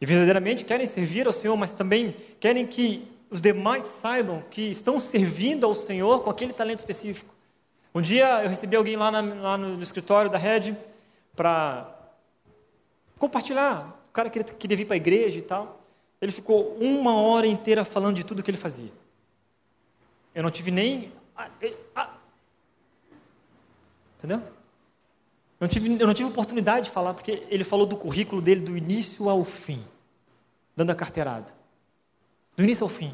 [SPEAKER 1] E verdadeiramente querem servir ao Senhor, mas também querem que os demais saibam que estão servindo ao Senhor com aquele talento específico. Um dia eu recebi alguém lá, na, lá no, escritório da Red para compartilhar. O cara queria, queria vir para a igreja e tal. Ele ficou uma hora inteira falando de tudo que ele fazia. Eu não tive nem. Entendeu? Eu não, tive, eu não tive oportunidade de falar, porque ele falou do currículo dele do início ao fim, dando a carteirada. Do início ao fim.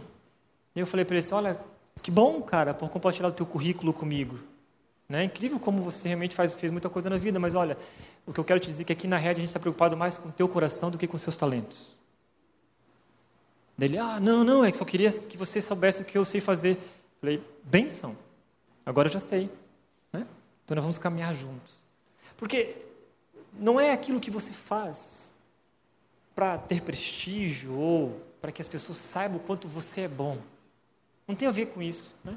[SPEAKER 1] E eu falei para ele assim: olha, que bom, cara, por compartilhar o teu currículo comigo. Né? Incrível como você realmente faz, fez muita coisa na vida, mas olha, o que eu quero te dizer é que aqui na rede a gente está preocupado mais com o teu coração do que com os seus talentos. Ele, ah, não, não, é que só queria que você soubesse o que eu sei fazer. Falei, benção, agora eu já sei. Então nós vamos caminhar juntos. Porque não é aquilo que você faz para ter prestígio ou para que as pessoas saibam o quanto você é bom. Não tem a ver com isso. Né?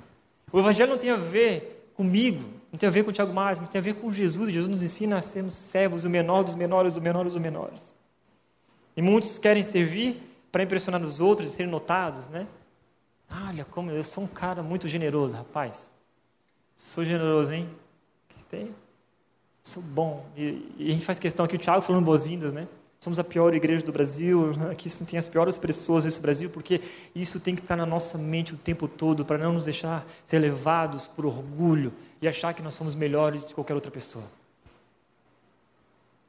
[SPEAKER 1] O Evangelho não tem a ver comigo, não tem a ver com o Tiago Mares, mas tem a ver com Jesus. Jesus nos ensina a sermos servos, o menor dos menores, o menor dos menores. E muitos querem servir para impressionar os outros e serem notados, né? Olha como eu sou um cara muito generoso, rapaz. Sou generoso, hein? Sou bom. E, e, a gente faz questão aqui, o Thiago falando boas-vindas, né? Somos a pior igreja do Brasil, aqui tem as piores pessoas nesse Brasil, porque isso tem que estar na nossa mente o tempo todo, para não nos deixar ser levados por orgulho e achar que nós somos melhores de qualquer outra pessoa.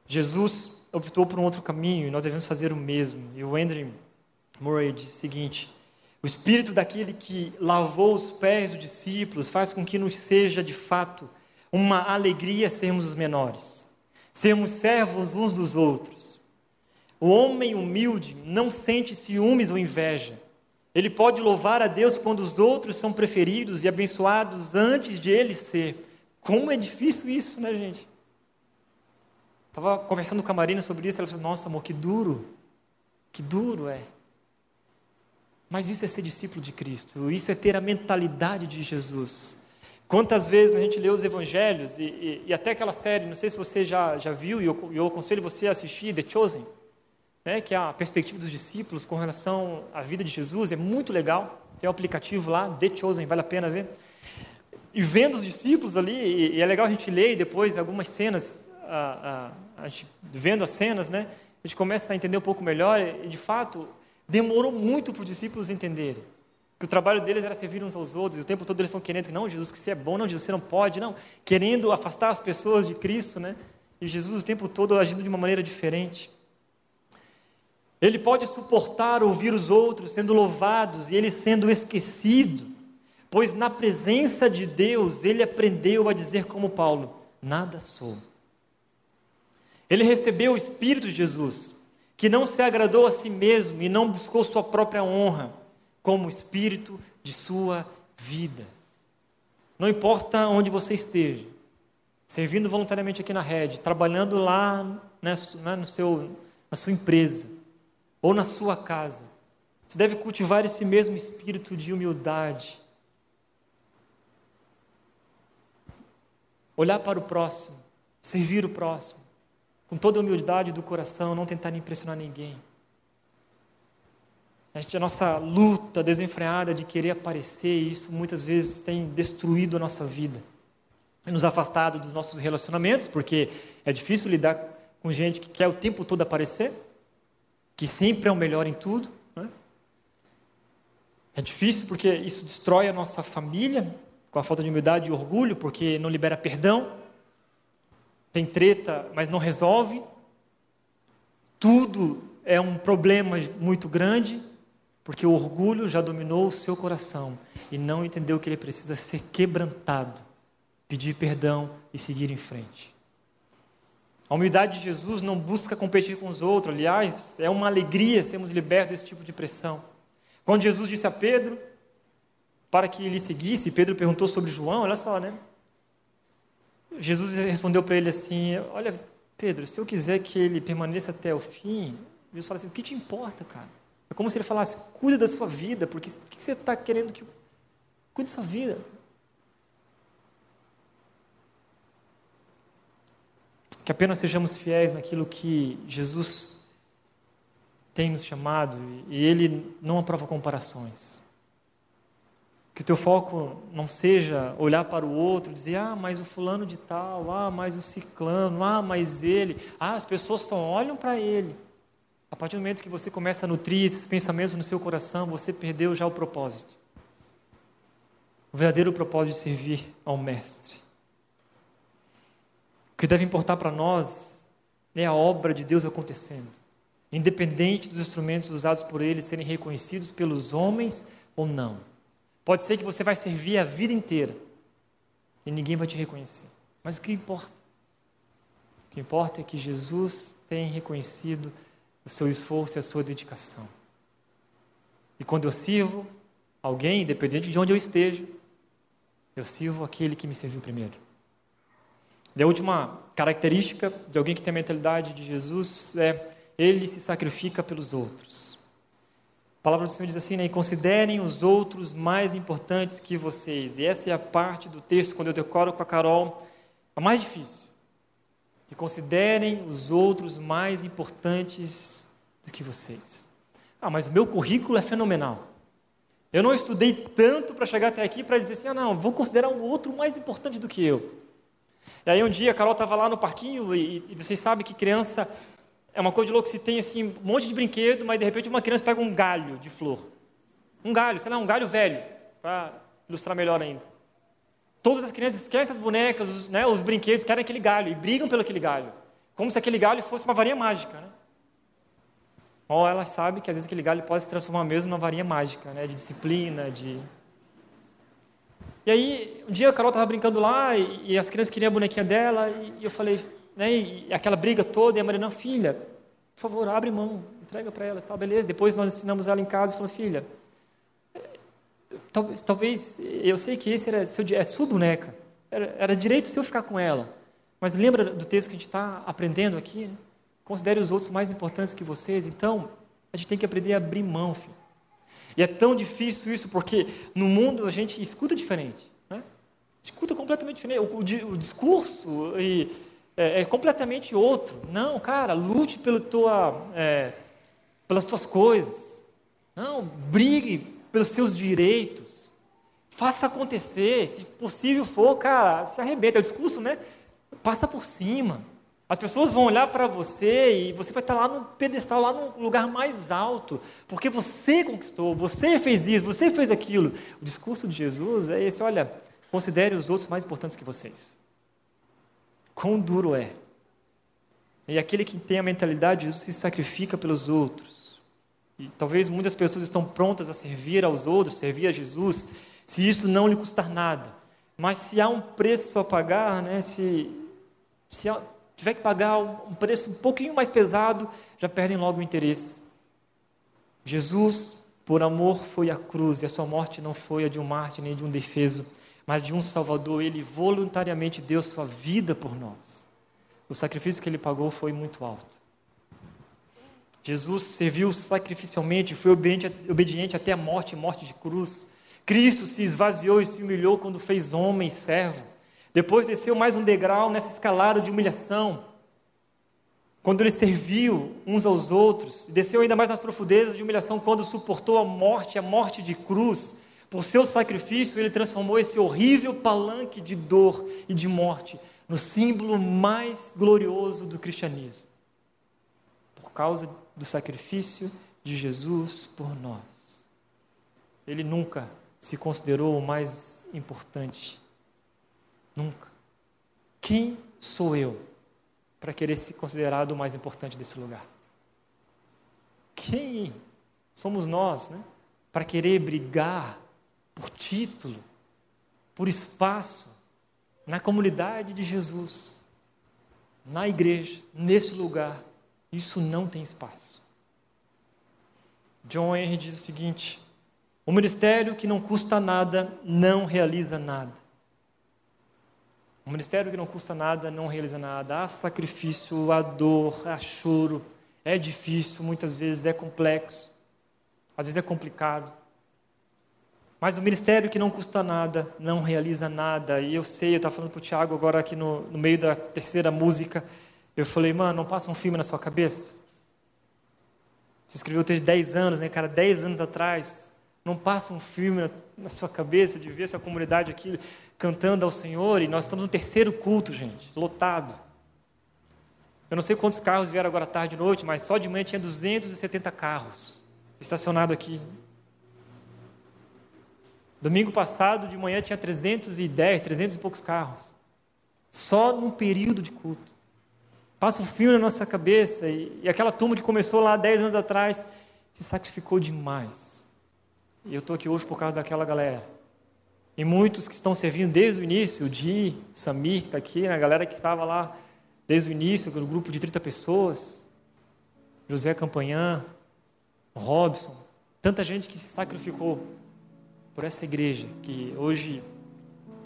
[SPEAKER 1] Jesus optou por um outro caminho e nós devemos fazer o mesmo. E o Andrew Murray diz o seguinte: o espírito daquele que lavou os pés dos discípulos faz com que nos seja de fato uma alegria sermos os menores, sermos servos uns dos outros. O homem humilde não sente ciúmes ou inveja. Ele pode louvar a Deus quando os outros são preferidos e abençoados antes de ele ser. Como é difícil isso, né, gente? Estava conversando com a Marina sobre isso, ela falou: Nossa, amor, que duro, que duro é. Mas isso é ser discípulo de Cristo, isso é ter a mentalidade de Jesus. Quantas vezes a gente lê os evangelhos e, e, e, até aquela série, não sei se você já, já viu, e eu, eu aconselho você a assistir, The Chosen, né, que é a perspectiva dos discípulos com relação à vida de Jesus, é muito legal. Tem um aplicativo lá, The Chosen, vale a pena ver. E vendo os discípulos ali, e, e é legal a gente ler depois algumas cenas, a, a, a vendo as cenas, né, a gente começa a entender um pouco melhor, e de fato, demorou muito para os discípulos entenderem que o trabalho deles era servir uns aos outros, e o tempo todo eles estão querendo que não, Jesus, que você é bom, não, Jesus, você não pode, não, querendo afastar as pessoas de Cristo, né? E Jesus o tempo todo agindo de uma maneira diferente. Ele pode suportar ouvir os outros sendo louvados e ele sendo esquecido, pois na presença de Deus ele aprendeu a dizer como Paulo: nada sou. Ele recebeu o Espírito de Jesus, que não se agradou a si mesmo e não buscou sua própria honra como espírito de sua vida. Não importa onde você esteja, servindo voluntariamente aqui na rede, trabalhando lá né, né, no seu, na sua empresa ou na sua casa, você deve cultivar esse mesmo espírito de humildade. Olhar para o próximo, servir o próximo, com toda a humildade do coração, não tentar impressionar ninguém. A, gente, a nossa luta desenfreada de querer aparecer, isso muitas vezes tem destruído a nossa vida. Nos afastado dos nossos relacionamentos, porque é difícil lidar com gente que quer o tempo todo aparecer, que sempre é o melhor em tudo. Né? É difícil porque isso destrói a nossa família, com a falta de humildade e orgulho, porque não libera perdão. Tem treta, mas não resolve. Tudo é um problema muito grande. Porque o orgulho já dominou o seu coração e não entendeu que ele precisa ser quebrantado, pedir perdão e seguir em frente. A humildade de Jesus não busca competir com os outros, aliás, é uma alegria sermos libertos desse tipo de pressão. Quando Jesus disse a Pedro para que ele seguisse, Pedro perguntou sobre João, olha só, né? Jesus respondeu para ele assim: Olha, Pedro, se eu quiser que ele permaneça até o fim, Jesus fala assim: O que te importa, cara? É como se ele falasse: cuida da sua vida, porque o que você está querendo que. Cuide da sua vida. Que apenas sejamos fiéis naquilo que Jesus tem nos chamado e Ele não aprova comparações. Que o teu foco não seja olhar para o outro dizer, ah, mas o fulano de tal, ah, mas o ciclano, ah, mas ele, ah, as pessoas só olham para ele. A partir do momento que você começa a nutrir esses pensamentos no seu coração, você perdeu já o propósito. O verdadeiro propósito de servir ao Mestre. O que deve importar para nós é a obra de Deus acontecendo, independente dos instrumentos usados por Ele serem reconhecidos pelos homens ou não. Pode ser que você vai servir a vida inteira e ninguém vai te reconhecer. Mas o que importa? O que importa é que Jesus tem reconhecido o seu esforço e a sua dedicação. E quando eu sirvo alguém, independente de onde eu esteja, eu sirvo aquele que me serviu primeiro. E a última característica de alguém que tem a mentalidade de Jesus é ele se sacrifica pelos outros. A palavra do Senhor diz assim, né? E considerem os outros mais importantes que vocês. E essa é a parte do texto, quando eu decoro com a Carol, a mais difícil que considerem os outros mais importantes do que vocês. Ah, mas o meu currículo é fenomenal. Eu não estudei tanto para chegar até aqui para dizer assim, ah, não, vou considerar o outro mais importante do que eu. E aí um dia a Carol estava lá no parquinho e, e, vocês sabem que criança é uma coisa de louco, se tem assim um monte de brinquedo, mas de repente uma criança pega um galho de flor. Um galho, sei lá, um galho velho, para ilustrar melhor ainda. Todas as crianças esquecem as bonecas, os, né, os brinquedos, querem aquele galho e brigam pelo aquele galho. como se aquele galho fosse uma varinha mágica, né? Ou ela sabe que às vezes aquele galho pode se transformar mesmo numa varinha mágica, né? De disciplina, de... E aí, um dia a Carol estava brincando lá e, e, as crianças queriam a bonequinha dela e, e eu falei, né? E aquela briga toda e a Mariana, filha, por favor, abre mão, entrega para ela. Tá, beleza. Depois nós ensinamos ela em casa e falou, filha, talvez, talvez eu sei que esse era seu, é sua boneca, era, era direito seu ficar com ela. Mas lembra do texto que a gente está aprendendo aqui? Né? Considere os outros mais importantes que vocês. Então, a gente tem que aprender a abrir mão, filho. E é tão difícil isso porque no mundo a gente escuta diferente. Né? Escuta completamente diferente. O, o, o discurso e, é, é, completamente outro. Não, cara, lute pelo tua, é, pelas tuas coisas. Não, brigue pelos seus direitos. Faça acontecer. Se possível for, cara, se arrebenta. É o discurso, né? Passa por cima. As pessoas vão olhar para você e você vai estar lá no pedestal, lá no lugar mais alto, porque você conquistou, você fez isso, você fez aquilo. O discurso de Jesus é esse: olha, considere os outros mais importantes que vocês. Quão duro é. E aquele que tem a mentalidade de Jesus se sacrifica pelos outros. E talvez muitas pessoas estão prontas a servir aos outros, servir a Jesus, se isso não lhe custar nada. Mas se há um preço a pagar, né, se se tiver que pagar um preço um pouquinho mais pesado, já perdem logo o interesse. Jesus, por amor, foi à cruz, e a sua morte não foi a de um mártir nem de um defeso, mas de um Salvador. Ele voluntariamente deu sua vida por nós. O sacrifício que ele pagou foi muito alto. Jesus serviu sacrificialmente, foi obediente, até a morte morte de cruz. Cristo se esvaziou e se humilhou quando fez homem servo. Depois desceu mais um degrau nessa escalada de humilhação. Quando ele serviu uns aos outros, desceu ainda mais nas profundezas de humilhação quando suportou a morte, a morte de cruz. Por seu sacrifício, ele transformou esse horrível palanque de dor e de morte no símbolo mais glorioso do cristianismo. Por causa do sacrifício de Jesus por nós. Ele nunca se considerou o mais importante Nunca. Quem sou eu para querer ser considerado o mais importante desse lugar? Quem somos nós, né? Para querer brigar por título, por espaço na comunidade de Jesus, na igreja, nesse lugar. Isso não tem espaço. John Henry diz o seguinte: o ministério que não custa nada não realiza nada. Um ministério que não custa nada, não realiza nada. Há sacrifício, há dor, há choro. É difícil, muitas vezes é complexo. Às vezes é complicado. Mas o ministério que não custa nada, não realiza nada. E eu sei, eu estava falando para o Tiago agora aqui no, no meio da terceira música. Eu falei, mano, não passa um filme na sua cabeça? Você escreveu desde 10 anos, né, cara? 10 anos atrás. Não passa um filme na, na sua cabeça de ver essa comunidade aqui cantando ao Senhor e nós estamos no terceiro culto, gente, lotado. Eu não sei quantos carros vieram agora tarde e noite, mas só de manhã tinha 270 carros estacionados aqui. Domingo passado, de manhã, tinha 310, 300 e poucos carros. Só num período de culto. Passa um filme na nossa cabeça e, e aquela turma que começou lá 10 anos atrás se sacrificou demais. E eu estou aqui hoje por causa daquela galera. E muitos que estão servindo desde o início, o Di, o Samir, que está aqui, né, a galera que estava lá desde o início, no grupo de 30 pessoas, José Campanhã, Robson, tanta gente que se sacrificou por essa igreja, que hoje,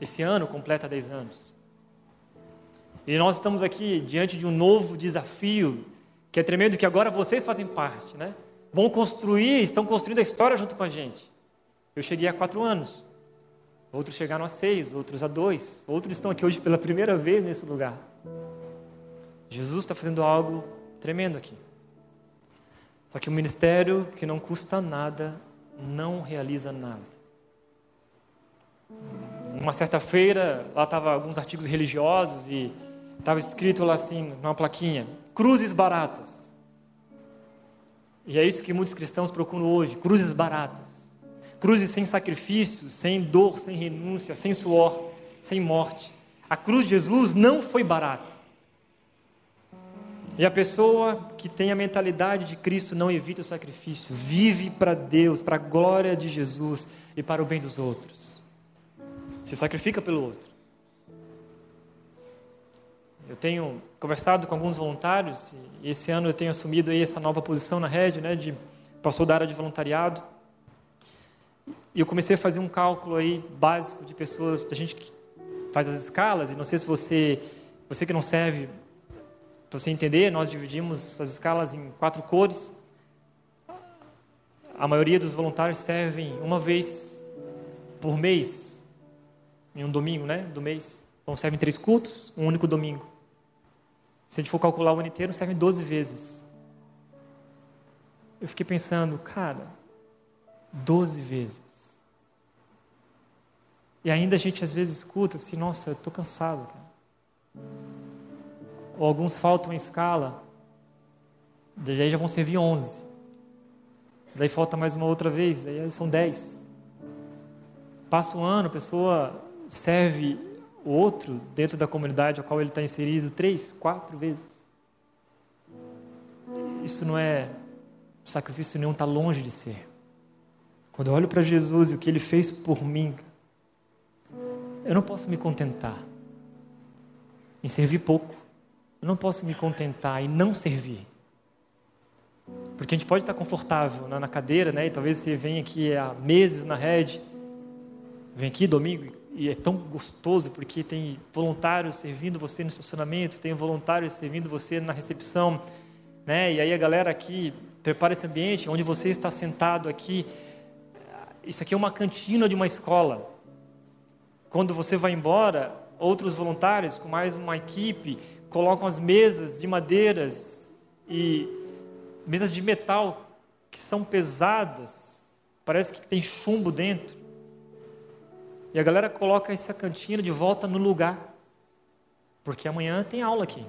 [SPEAKER 1] esse ano, completa 10 anos. E nós estamos aqui diante de um novo desafio, que é tremendo, que agora vocês fazem parte, né? vão construir, estão construindo a história junto com a gente. Eu cheguei há quatro anos, outros chegaram a seis, outros a dois, outros estão aqui hoje pela primeira vez nesse lugar. Jesus está fazendo algo tremendo aqui. Só que o ministério que não custa nada, não realiza nada. Uma certa feira, lá estavam alguns artigos religiosos e estava escrito lá assim, numa plaquinha: cruzes baratas. E é isso que muitos cristãos procuram hoje: cruzes baratas. Cruzes sem sacrifício, sem dor, sem renúncia, sem suor, sem morte. A cruz de Jesus não foi barata. E a pessoa que tem a mentalidade de Cristo não evita o sacrifício, vive para Deus, para a glória de Jesus e para o bem dos outros. Se sacrifica pelo outro. Eu tenho conversado com alguns voluntários e esse ano eu tenho assumido aí essa nova posição na rede, né, de pastor da área de voluntariado. E eu comecei a fazer um cálculo aí básico de pessoas, da gente que faz as escalas, e não sei se você, você que não serve, para você entender, nós dividimos as escalas em quatro cores. A maioria dos voluntários servem uma vez por mês, em um domingo, né, do mês. Então servem três cultos, um único domingo. Se a gente for calcular o ano inteiro, servem 12 vezes. Eu fiquei pensando, cara, 12 vezes. E ainda a gente às vezes escuta assim, nossa, eu estou cansado. Cara. Ou alguns faltam em escala, daí já vão servir 11. Daí falta mais uma outra vez, aí são 10. Passa um ano, a pessoa serve o outro dentro da comunidade a qual ele está inserido três, quatro vezes. Isso não é sacrifício nenhum, está longe de ser. Quando eu olho para Jesus e o que ele fez por mim, eu não posso me contentar em servir pouco. Eu não posso me contentar em não servir. Porque a gente pode estar confortável na cadeira, né? E talvez você venha aqui há meses na rede, vem aqui domingo e é tão gostoso porque tem voluntários servindo você no estacionamento, tem voluntários servindo você na recepção, né? E aí a galera aqui prepara esse ambiente onde você está sentado aqui. Isso aqui é uma cantina de uma escola. Quando você vai embora, outros voluntários com mais uma equipe colocam as mesas de madeiras e mesas de metal que são pesadas, parece que tem chumbo dentro. E a galera coloca essa cantina de volta no lugar, porque amanhã tem aula aqui.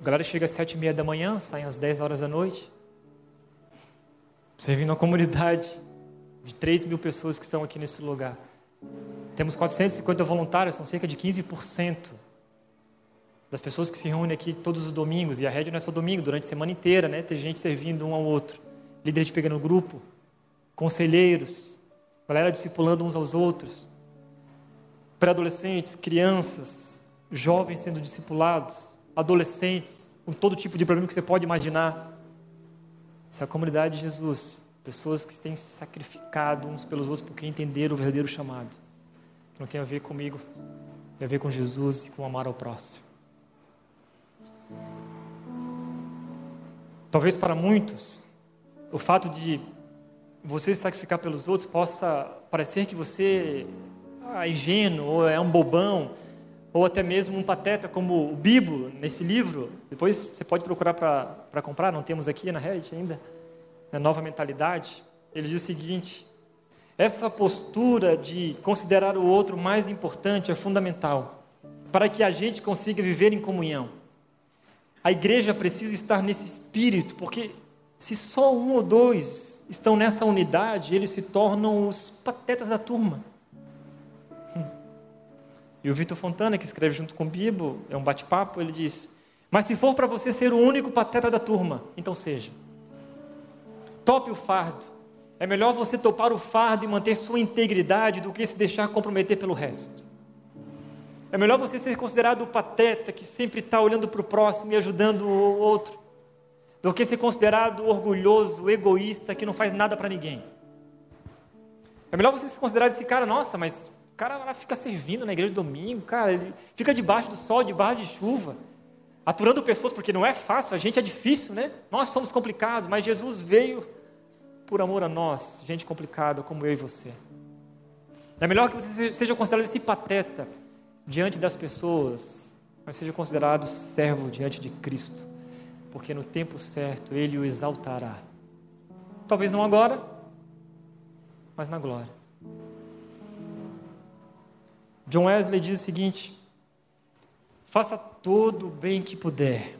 [SPEAKER 1] A galera chega às sete e meia da manhã, sai às dez horas da noite, servindo a comunidade de 3 mil pessoas que estão aqui nesse lugar. Temos 450 voluntários, são cerca de 15% das pessoas que se reúnem aqui todos os domingos. E a rede não é só domingo, durante a semana inteira, né? Tem gente servindo um ao outro. Líderes de pequeno grupo, conselheiros, galera discipulando uns aos outros. Pré-adolescentes, crianças, jovens sendo discipulados, adolescentes, com todo tipo de problema que você pode imaginar. Essa é a comunidade de Jesus Pessoas que têm sacrificado uns pelos outros porque entenderam o verdadeiro chamado. Que não tem a ver comigo, tem a ver com Jesus e com amar ao próximo. Talvez para muitos, o fato de você sacrificar pelos outros possa parecer que você é ingênuo, ou é um bobão, ou até mesmo um pateta, como o Bibo, nesse livro. Depois você pode procurar para comprar, não temos aqui na rede ainda na nova mentalidade, ele diz o seguinte: essa postura de considerar o outro mais importante é fundamental para que a gente consiga viver em comunhão. A igreja precisa estar nesse espírito, porque se só um ou dois estão nessa unidade, eles se tornam os patetas da turma. Hum. E o Vitor Fontana, que escreve junto com o Bibo, é um bate-papo, ele diz: Mas se for para você ser o único pateta da turma, então seja. Tope o fardo. É melhor você topar o fardo e manter sua integridade do que se deixar comprometer pelo resto. É melhor você ser considerado o pateta que sempre está olhando para o próximo e ajudando o outro, do que ser considerado orgulhoso, egoísta, que não faz nada para ninguém. É melhor você ser considerado esse cara, nossa, mas o cara fica servindo na igreja de domingo, cara, ele fica debaixo do sol, debaixo de chuva, aturando pessoas, porque não é fácil, a gente é difícil, né? Nós somos complicados, mas Jesus veio por amor a nós, gente complicada como eu e você. É melhor que você seja considerado esse pateta diante das pessoas, mas seja considerado servo diante de Cristo, porque no tempo certo Ele o exaltará. Talvez não agora, mas na glória. John Wesley diz o seguinte: faça todo o bem que puder,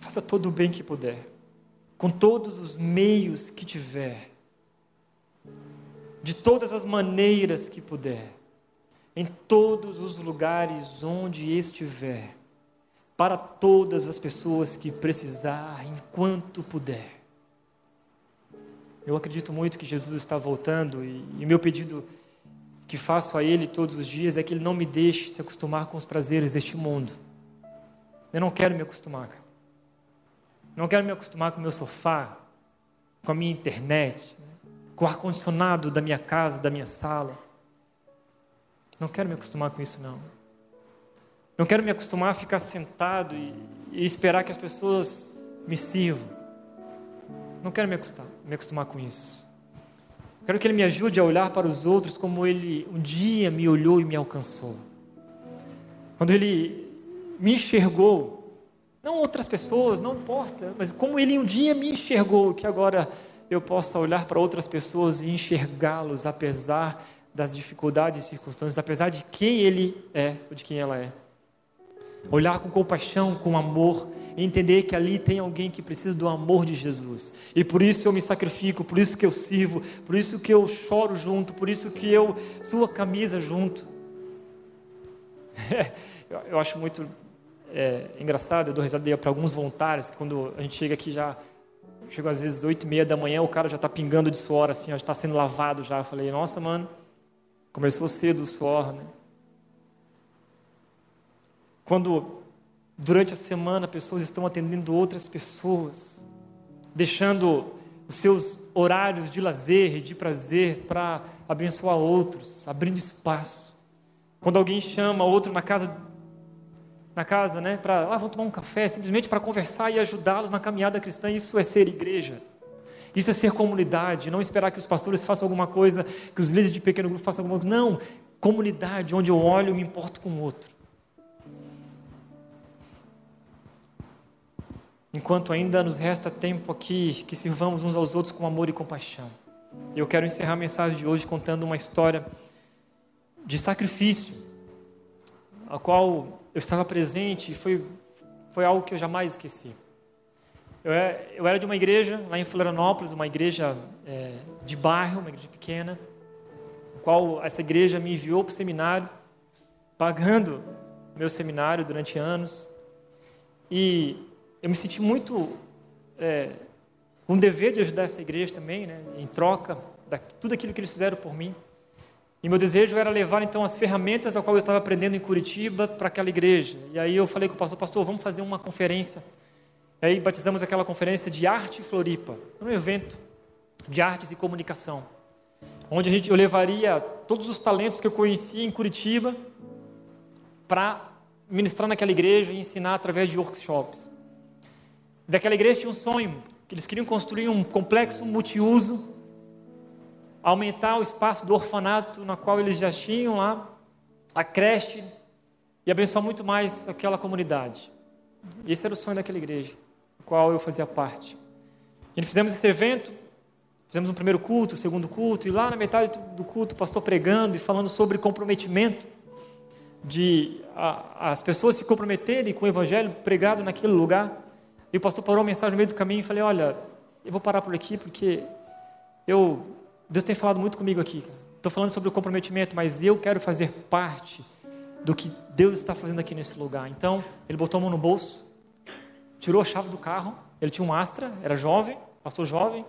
[SPEAKER 1] faça todo o bem que puder. Com todos os meios que tiver, de todas as maneiras que puder, em todos os lugares onde estiver, para todas as pessoas que precisar, enquanto puder. Eu acredito muito que Jesus está voltando e, meu pedido que faço a Ele todos os dias é que Ele não me deixe se acostumar com os prazeres deste mundo. Eu não quero me acostumar. Não quero me acostumar com o meu sofá, com a minha internet, com o ar-condicionado da minha casa, da minha sala. Não quero me acostumar com isso, não. Não quero me acostumar a ficar sentado e, e esperar que as pessoas me sirvam. Não quero me acostumar, me acostumar com isso. Quero que Ele me ajude a olhar para os outros como Ele um dia me olhou e me alcançou. Quando Ele me enxergou, não outras pessoas, não importa, mas como Ele um dia me enxergou, que agora eu possa olhar para outras pessoas e enxergá-los apesar das dificuldades e circunstâncias, apesar de quem Ele é ou de quem ela é. Olhar com compaixão, com amor, entender que ali tem alguém que precisa do amor de Jesus. E por isso eu me sacrifico, por isso que eu sirvo, por isso que eu choro junto, por isso que eu suo a camisa junto. eu acho muito é, engraçado, eu dou risada para alguns voluntários, quando a gente chega aqui já, chega às vezes oito e meia da manhã, o cara já está pingando de suor, assim, já está sendo lavado já. Eu falei, nossa, mano, começou cedo o suor, né? Quando durante a semana pessoas estão atendendo outras pessoas, deixando os seus horários de lazer e de prazer para abençoar outros, abrindo espaço. Quando alguém chama outro na casa na casa, né, para ah, vamos tomar um café, simplesmente para conversar e ajudá-los na caminhada cristã, isso é ser igreja. Isso é ser comunidade, não esperar que os pastores façam alguma coisa, que os líderes de pequeno grupo façam alguma coisa. Não, comunidade, onde eu olho e me importo com o outro. Enquanto ainda nos resta tempo aqui, que sirvamos uns aos outros com amor e compaixão. Eu quero encerrar a mensagem de hoje contando uma história de sacrifício, a qual eu estava presente e foi, foi algo que eu jamais esqueci. Eu, é, eu era de uma igreja lá em Florianópolis, uma igreja é, de bairro, uma igreja pequena, qual essa igreja me enviou para o seminário, pagando meu seminário durante anos. E eu me senti muito é, com um dever de ajudar essa igreja também, né, em troca de tudo aquilo que eles fizeram por mim. E meu desejo era levar então as ferramentas a qual eu estava aprendendo em Curitiba para aquela igreja. E aí eu falei com o pastor, pastor, vamos fazer uma conferência. E aí batizamos aquela conferência de arte Floripa, um evento de artes e comunicação, onde a gente, eu levaria todos os talentos que eu conhecia em Curitiba para ministrar naquela igreja e ensinar através de workshops. Daquela igreja tinha um sonho, que eles queriam construir um complexo multiuso aumentar o espaço do orfanato na qual eles já tinham lá, a creche, e abençoar muito mais aquela comunidade. Esse era o sonho daquela igreja, do qual eu fazia parte. E fizemos esse evento, fizemos um primeiro culto, um segundo culto, e lá na metade do culto o pastor pregando e falando sobre comprometimento, de a, as pessoas se comprometerem com o evangelho pregado naquele lugar. E o pastor parou a mensagem no meio do caminho e falei, olha, eu vou parar por aqui porque eu Deus tem falado muito comigo aqui. Estou falando sobre o comprometimento, mas eu quero fazer parte do que Deus está fazendo aqui nesse lugar. Então, ele botou a mão no bolso, tirou a chave do carro. Ele tinha um Astra, era jovem, pastor jovem.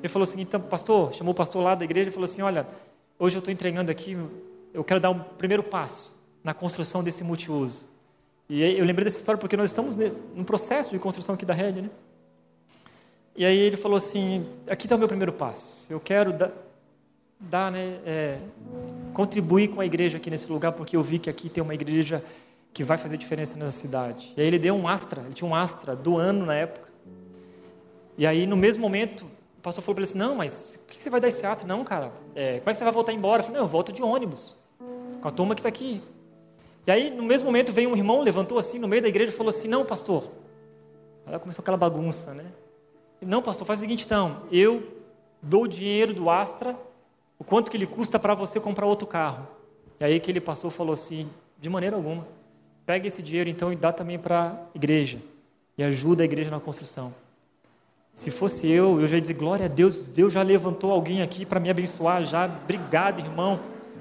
[SPEAKER 1] Ele falou assim: então, pastor, chamou o pastor lá da igreja e falou assim: olha, hoje eu estou entregando aqui, eu quero dar um primeiro passo na construção desse multiuso. E eu lembrei dessa história porque nós estamos num processo de construção aqui da rede, né? E aí ele falou assim: aqui está o meu primeiro passo. Eu quero dar, dar né, é, contribuir com a igreja aqui nesse lugar, porque eu vi que aqui tem uma igreja que vai fazer diferença nessa cidade. E aí ele deu um Astra, ele tinha um Astra do ano na época. E aí no mesmo momento, o pastor falou para ele assim: Não, mas por que você vai dar esse Astra? Não, cara, é, como é que você vai voltar embora? Eu falei: Não, eu volto de ônibus, com a turma que está aqui. E aí no mesmo momento veio um irmão, levantou assim no meio da igreja e falou assim: Não, pastor. Aí começou aquela bagunça, né? Não, pastor, faz o seguinte então, eu dou o dinheiro do Astra, o quanto que ele custa para você comprar outro carro. E aí aquele pastor falou assim, de maneira alguma, pega esse dinheiro então e dá também para a igreja, e ajuda a igreja na construção. Se fosse eu, eu já ia dizer, glória a Deus, Deus já levantou alguém aqui para me abençoar, já, obrigado irmão,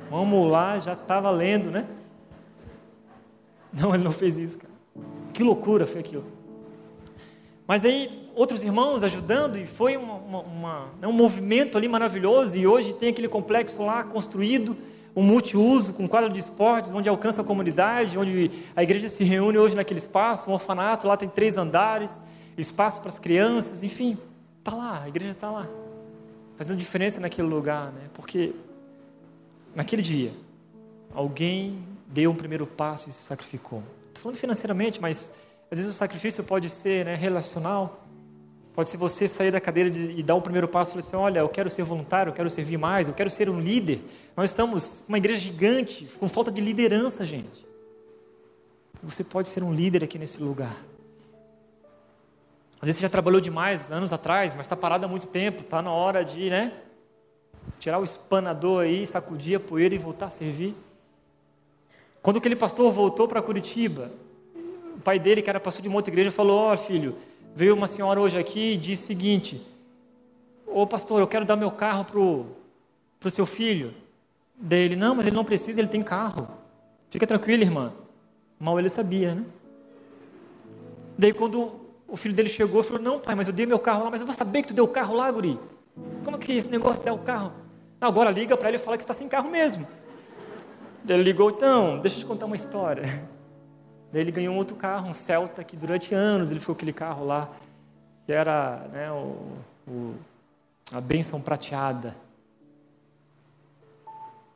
[SPEAKER 1] vamos lá, já está valendo, né? Não, ele não fez isso, cara. que loucura foi aquilo. Mas aí, outros irmãos ajudando, e foi uma, uma, uma, né, um movimento ali maravilhoso, e hoje tem aquele complexo lá construído, um multiuso, com quadro de esportes, onde alcança a comunidade, onde a igreja se reúne hoje naquele espaço, um orfanato, lá tem três andares, espaço para as crianças, enfim, está lá, a igreja está lá, fazendo diferença naquele lugar, né? porque naquele dia, alguém deu um primeiro passo e se sacrificou. Estou falando financeiramente, mas às vezes o sacrifício pode ser né, relacional, pode ser você sair da cadeira de, e dar o primeiro passo e falar assim: olha, eu quero ser voluntário, eu quero servir mais, eu quero ser um líder. Nós estamos uma igreja gigante, com falta de liderança, gente. Você pode ser um líder aqui nesse lugar. Às vezes você já trabalhou demais anos atrás, mas está parado há muito tempo, está na hora de, né? Tirar o espanador aí, sacudir a poeira e voltar a servir. Quando aquele pastor voltou para Curitiba, o pai dele, que era pastor de uma outra igreja, falou: Ó oh, filho, veio uma senhora hoje aqui e disse o seguinte: Ô pastor, eu quero dar meu carro pro, pro seu filho. Daí ele: Não, mas ele não precisa, ele tem carro. Fica tranquilo, irmã. Mal ele sabia, né? Daí quando o filho dele chegou, falou: Não, pai, mas eu dei meu carro lá, mas eu vou saber que tu deu o carro lá, guri. Como que esse negócio dar o carro? Agora liga para ele e fala que está sem carro mesmo. Ele ligou, então, deixa eu te contar uma história. Daí ele ganhou um outro carro, um Celta, que durante anos ele ficou aquele carro lá, que era né, o, o, a bênção prateada.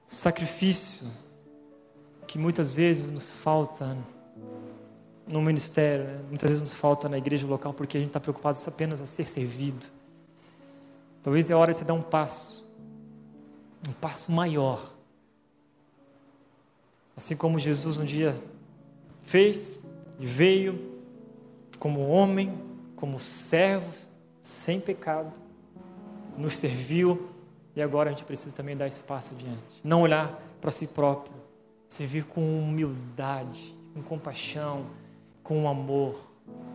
[SPEAKER 1] Sacrifício que muitas vezes nos falta no ministério, né? muitas vezes nos falta na igreja local, porque a gente está preocupado só apenas a ser servido. Talvez é hora de você dar um passo, um passo maior Assim como Jesus um dia fez e veio como homem, como servo, sem pecado, nos serviu e agora a gente precisa também dar esse passo adiante. Não olhar para si próprio, servir com humildade, com compaixão, com amor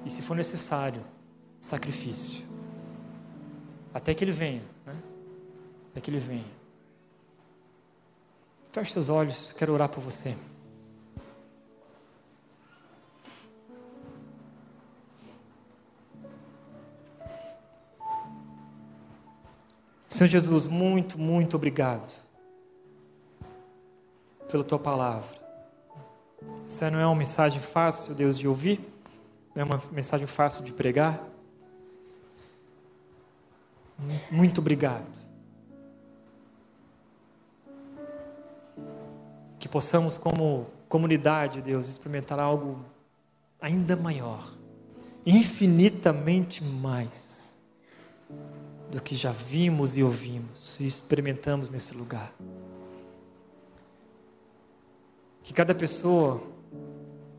[SPEAKER 1] e, se for necessário, sacrifício. Até que ele venha, né? Até que ele venha. Feche seus olhos, quero orar por você. Senhor Jesus, muito, muito obrigado pela tua palavra. Essa não é uma mensagem fácil, Deus, de ouvir, não é uma mensagem fácil de pregar. Muito obrigado. Que possamos, como comunidade, Deus, experimentar algo ainda maior, infinitamente mais do que já vimos e ouvimos e experimentamos nesse lugar. Que cada pessoa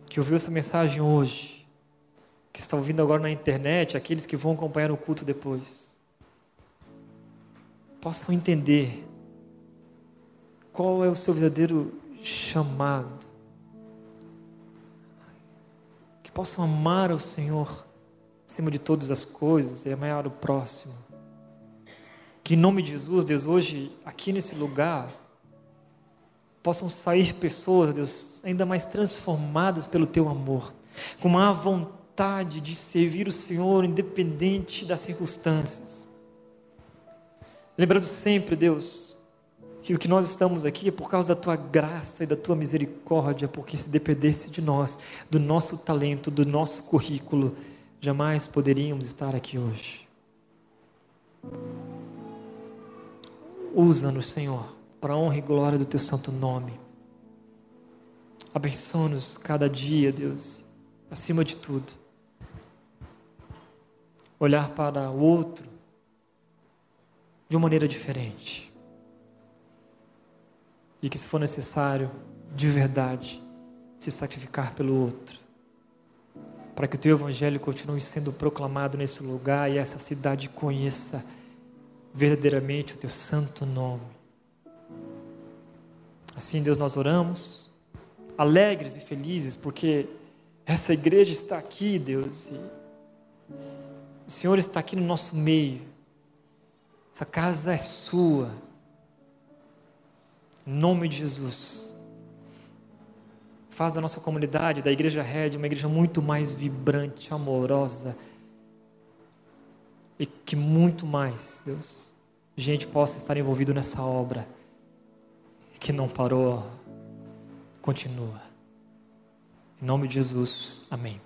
[SPEAKER 1] que ouviu essa mensagem hoje, que está ouvindo agora na internet, aqueles que vão acompanhar o culto depois, possam entender qual é o seu verdadeiro chamado. Que possam amar o Senhor acima de todas as coisas e amar o próximo. Que em nome de Jesus, Deus, hoje, aqui nesse lugar, possam sair pessoas, Deus, ainda mais transformadas pelo Teu amor, com uma vontade de servir o Senhor, independente das circunstâncias. Lembrando sempre, Deus, que o que nós estamos aqui é por causa da tua graça e da tua misericórdia, porque se dependesse de nós, do nosso talento, do nosso currículo, jamais poderíamos estar aqui hoje. Usa-nos, Senhor, para a honra e glória do teu santo nome. Abençoa-nos cada dia, Deus, acima de tudo. Olhar para o outro de uma maneira diferente e que, se for necessário, de verdade, se sacrificar pelo outro, para que o teu evangelho continue sendo proclamado nesse lugar e essa cidade conheça verdadeiramente o teu santo nome. Assim, Deus, nós oramos, alegres e felizes, porque essa igreja está aqui, Deus, e o Senhor está aqui no nosso meio. Essa casa é sua em nome de Jesus. faz da nossa comunidade, da Igreja Red, uma igreja muito mais vibrante, amorosa. E que muito mais, Deus, gente possa estar envolvido nessa obra que não parou, continua. Em nome de Jesus, amém.